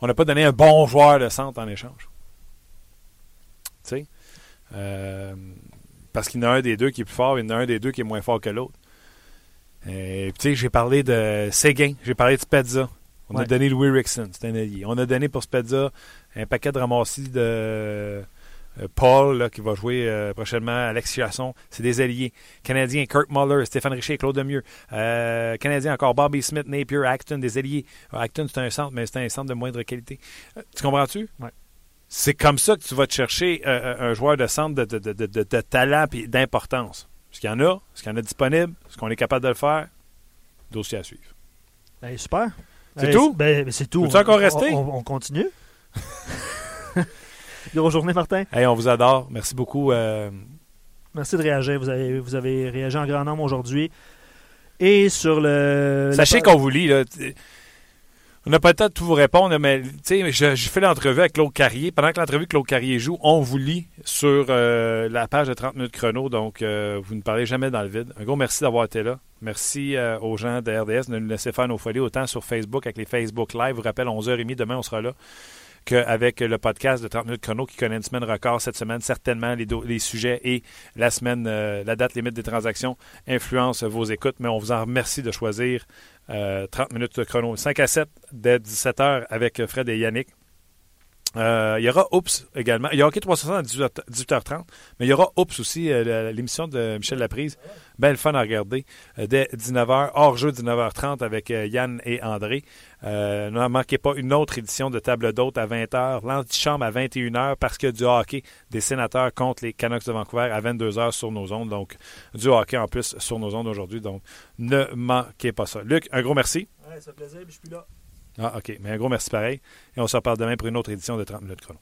on n'a pas donné un bon joueur de centre en échange. Tu sais? Euh, parce qu'il y en a un des deux qui est plus fort, il y en a un des deux qui est moins fort que l'autre. Euh, puis, tu sais, j'ai parlé de Séguin, j'ai parlé de Spezza. On a donné Louis Rickson, c'est un allié. On a donné pour Spezza un paquet de ramassis de euh, Paul, là, qui va jouer euh, prochainement, Alex Chasson. C'est des alliés. Canadiens, Kirk Muller, Stéphane Richer, Claude Lemieux. Euh, Canadiens encore, Bobby Smith, Napier, Acton, des alliés. Euh, Acton, c'est un centre, mais c'est un centre de moindre qualité. Euh, tu comprends-tu? Ouais. C'est comme ça que tu vas te chercher euh, un joueur de centre de, de, de, de, talent et d'importance. Est-ce qu'il y en a? Est-ce qu'il y en a disponible? Est-ce qu'on est capable de le faire? Dossier à suivre. Ben, super. C'est tout? Ben, ben, c'est tout. Peux-tu encore rester? On, on- on continue? Grosse journée, Martin. Hey, on vous adore. Merci beaucoup. euh, Merci de réagir. Vous avez, vous avez réagi en grand nombre aujourd'hui. Et sur le. Sachez qu'on vous lit. Là, On n'a pas le temps de tout vous répondre, mais j'ai fait l'entrevue avec Claude Carrier. Pendant que l'entrevue Claude Carrier joue, on vous lit sur euh, la page de 30 minutes chrono, donc euh, vous ne parlez jamais dans le vide. Un gros merci d'avoir été là. Merci euh, aux gens de RDS de nous laisser faire nos folies autant sur Facebook avec les Facebook Live. Je vous rappelle, 11h30, demain on sera là qu'avec le podcast de 30 minutes chrono qui connaît une semaine record cette semaine. Certainement, les, sujets et la semaine, la date limite des transactions influencent vos écoutes, mais on vous en remercie de choisir 30 euh, minutes chrono. 5 à 7 dès 17h avec Fred et Yannick. Euh, il y aura Oups également. Il y aura Hockey 360 à 18 h 30 mais il y aura Oups aussi, euh, l'émission de Michel Laprise. Belle fun à regarder. dès 19h, hors jeu 19h30 avec Yann et André. Euh, ne manquez pas une autre édition de Table d'hôte à 20h, l'antichambre à 21h parce que du hockey des sénateurs contre les Canucks de Vancouver à 22h sur nos ondes. Donc, du hockey en plus sur nos ondes aujourd'hui. Donc, ne manquez pas ça. Luc, un gros merci. Ouais, ça plaisir, je suis là. Ah, OK. Mais un gros merci pareil. Et on se reparle demain pour une autre édition de 30 minutes chrono.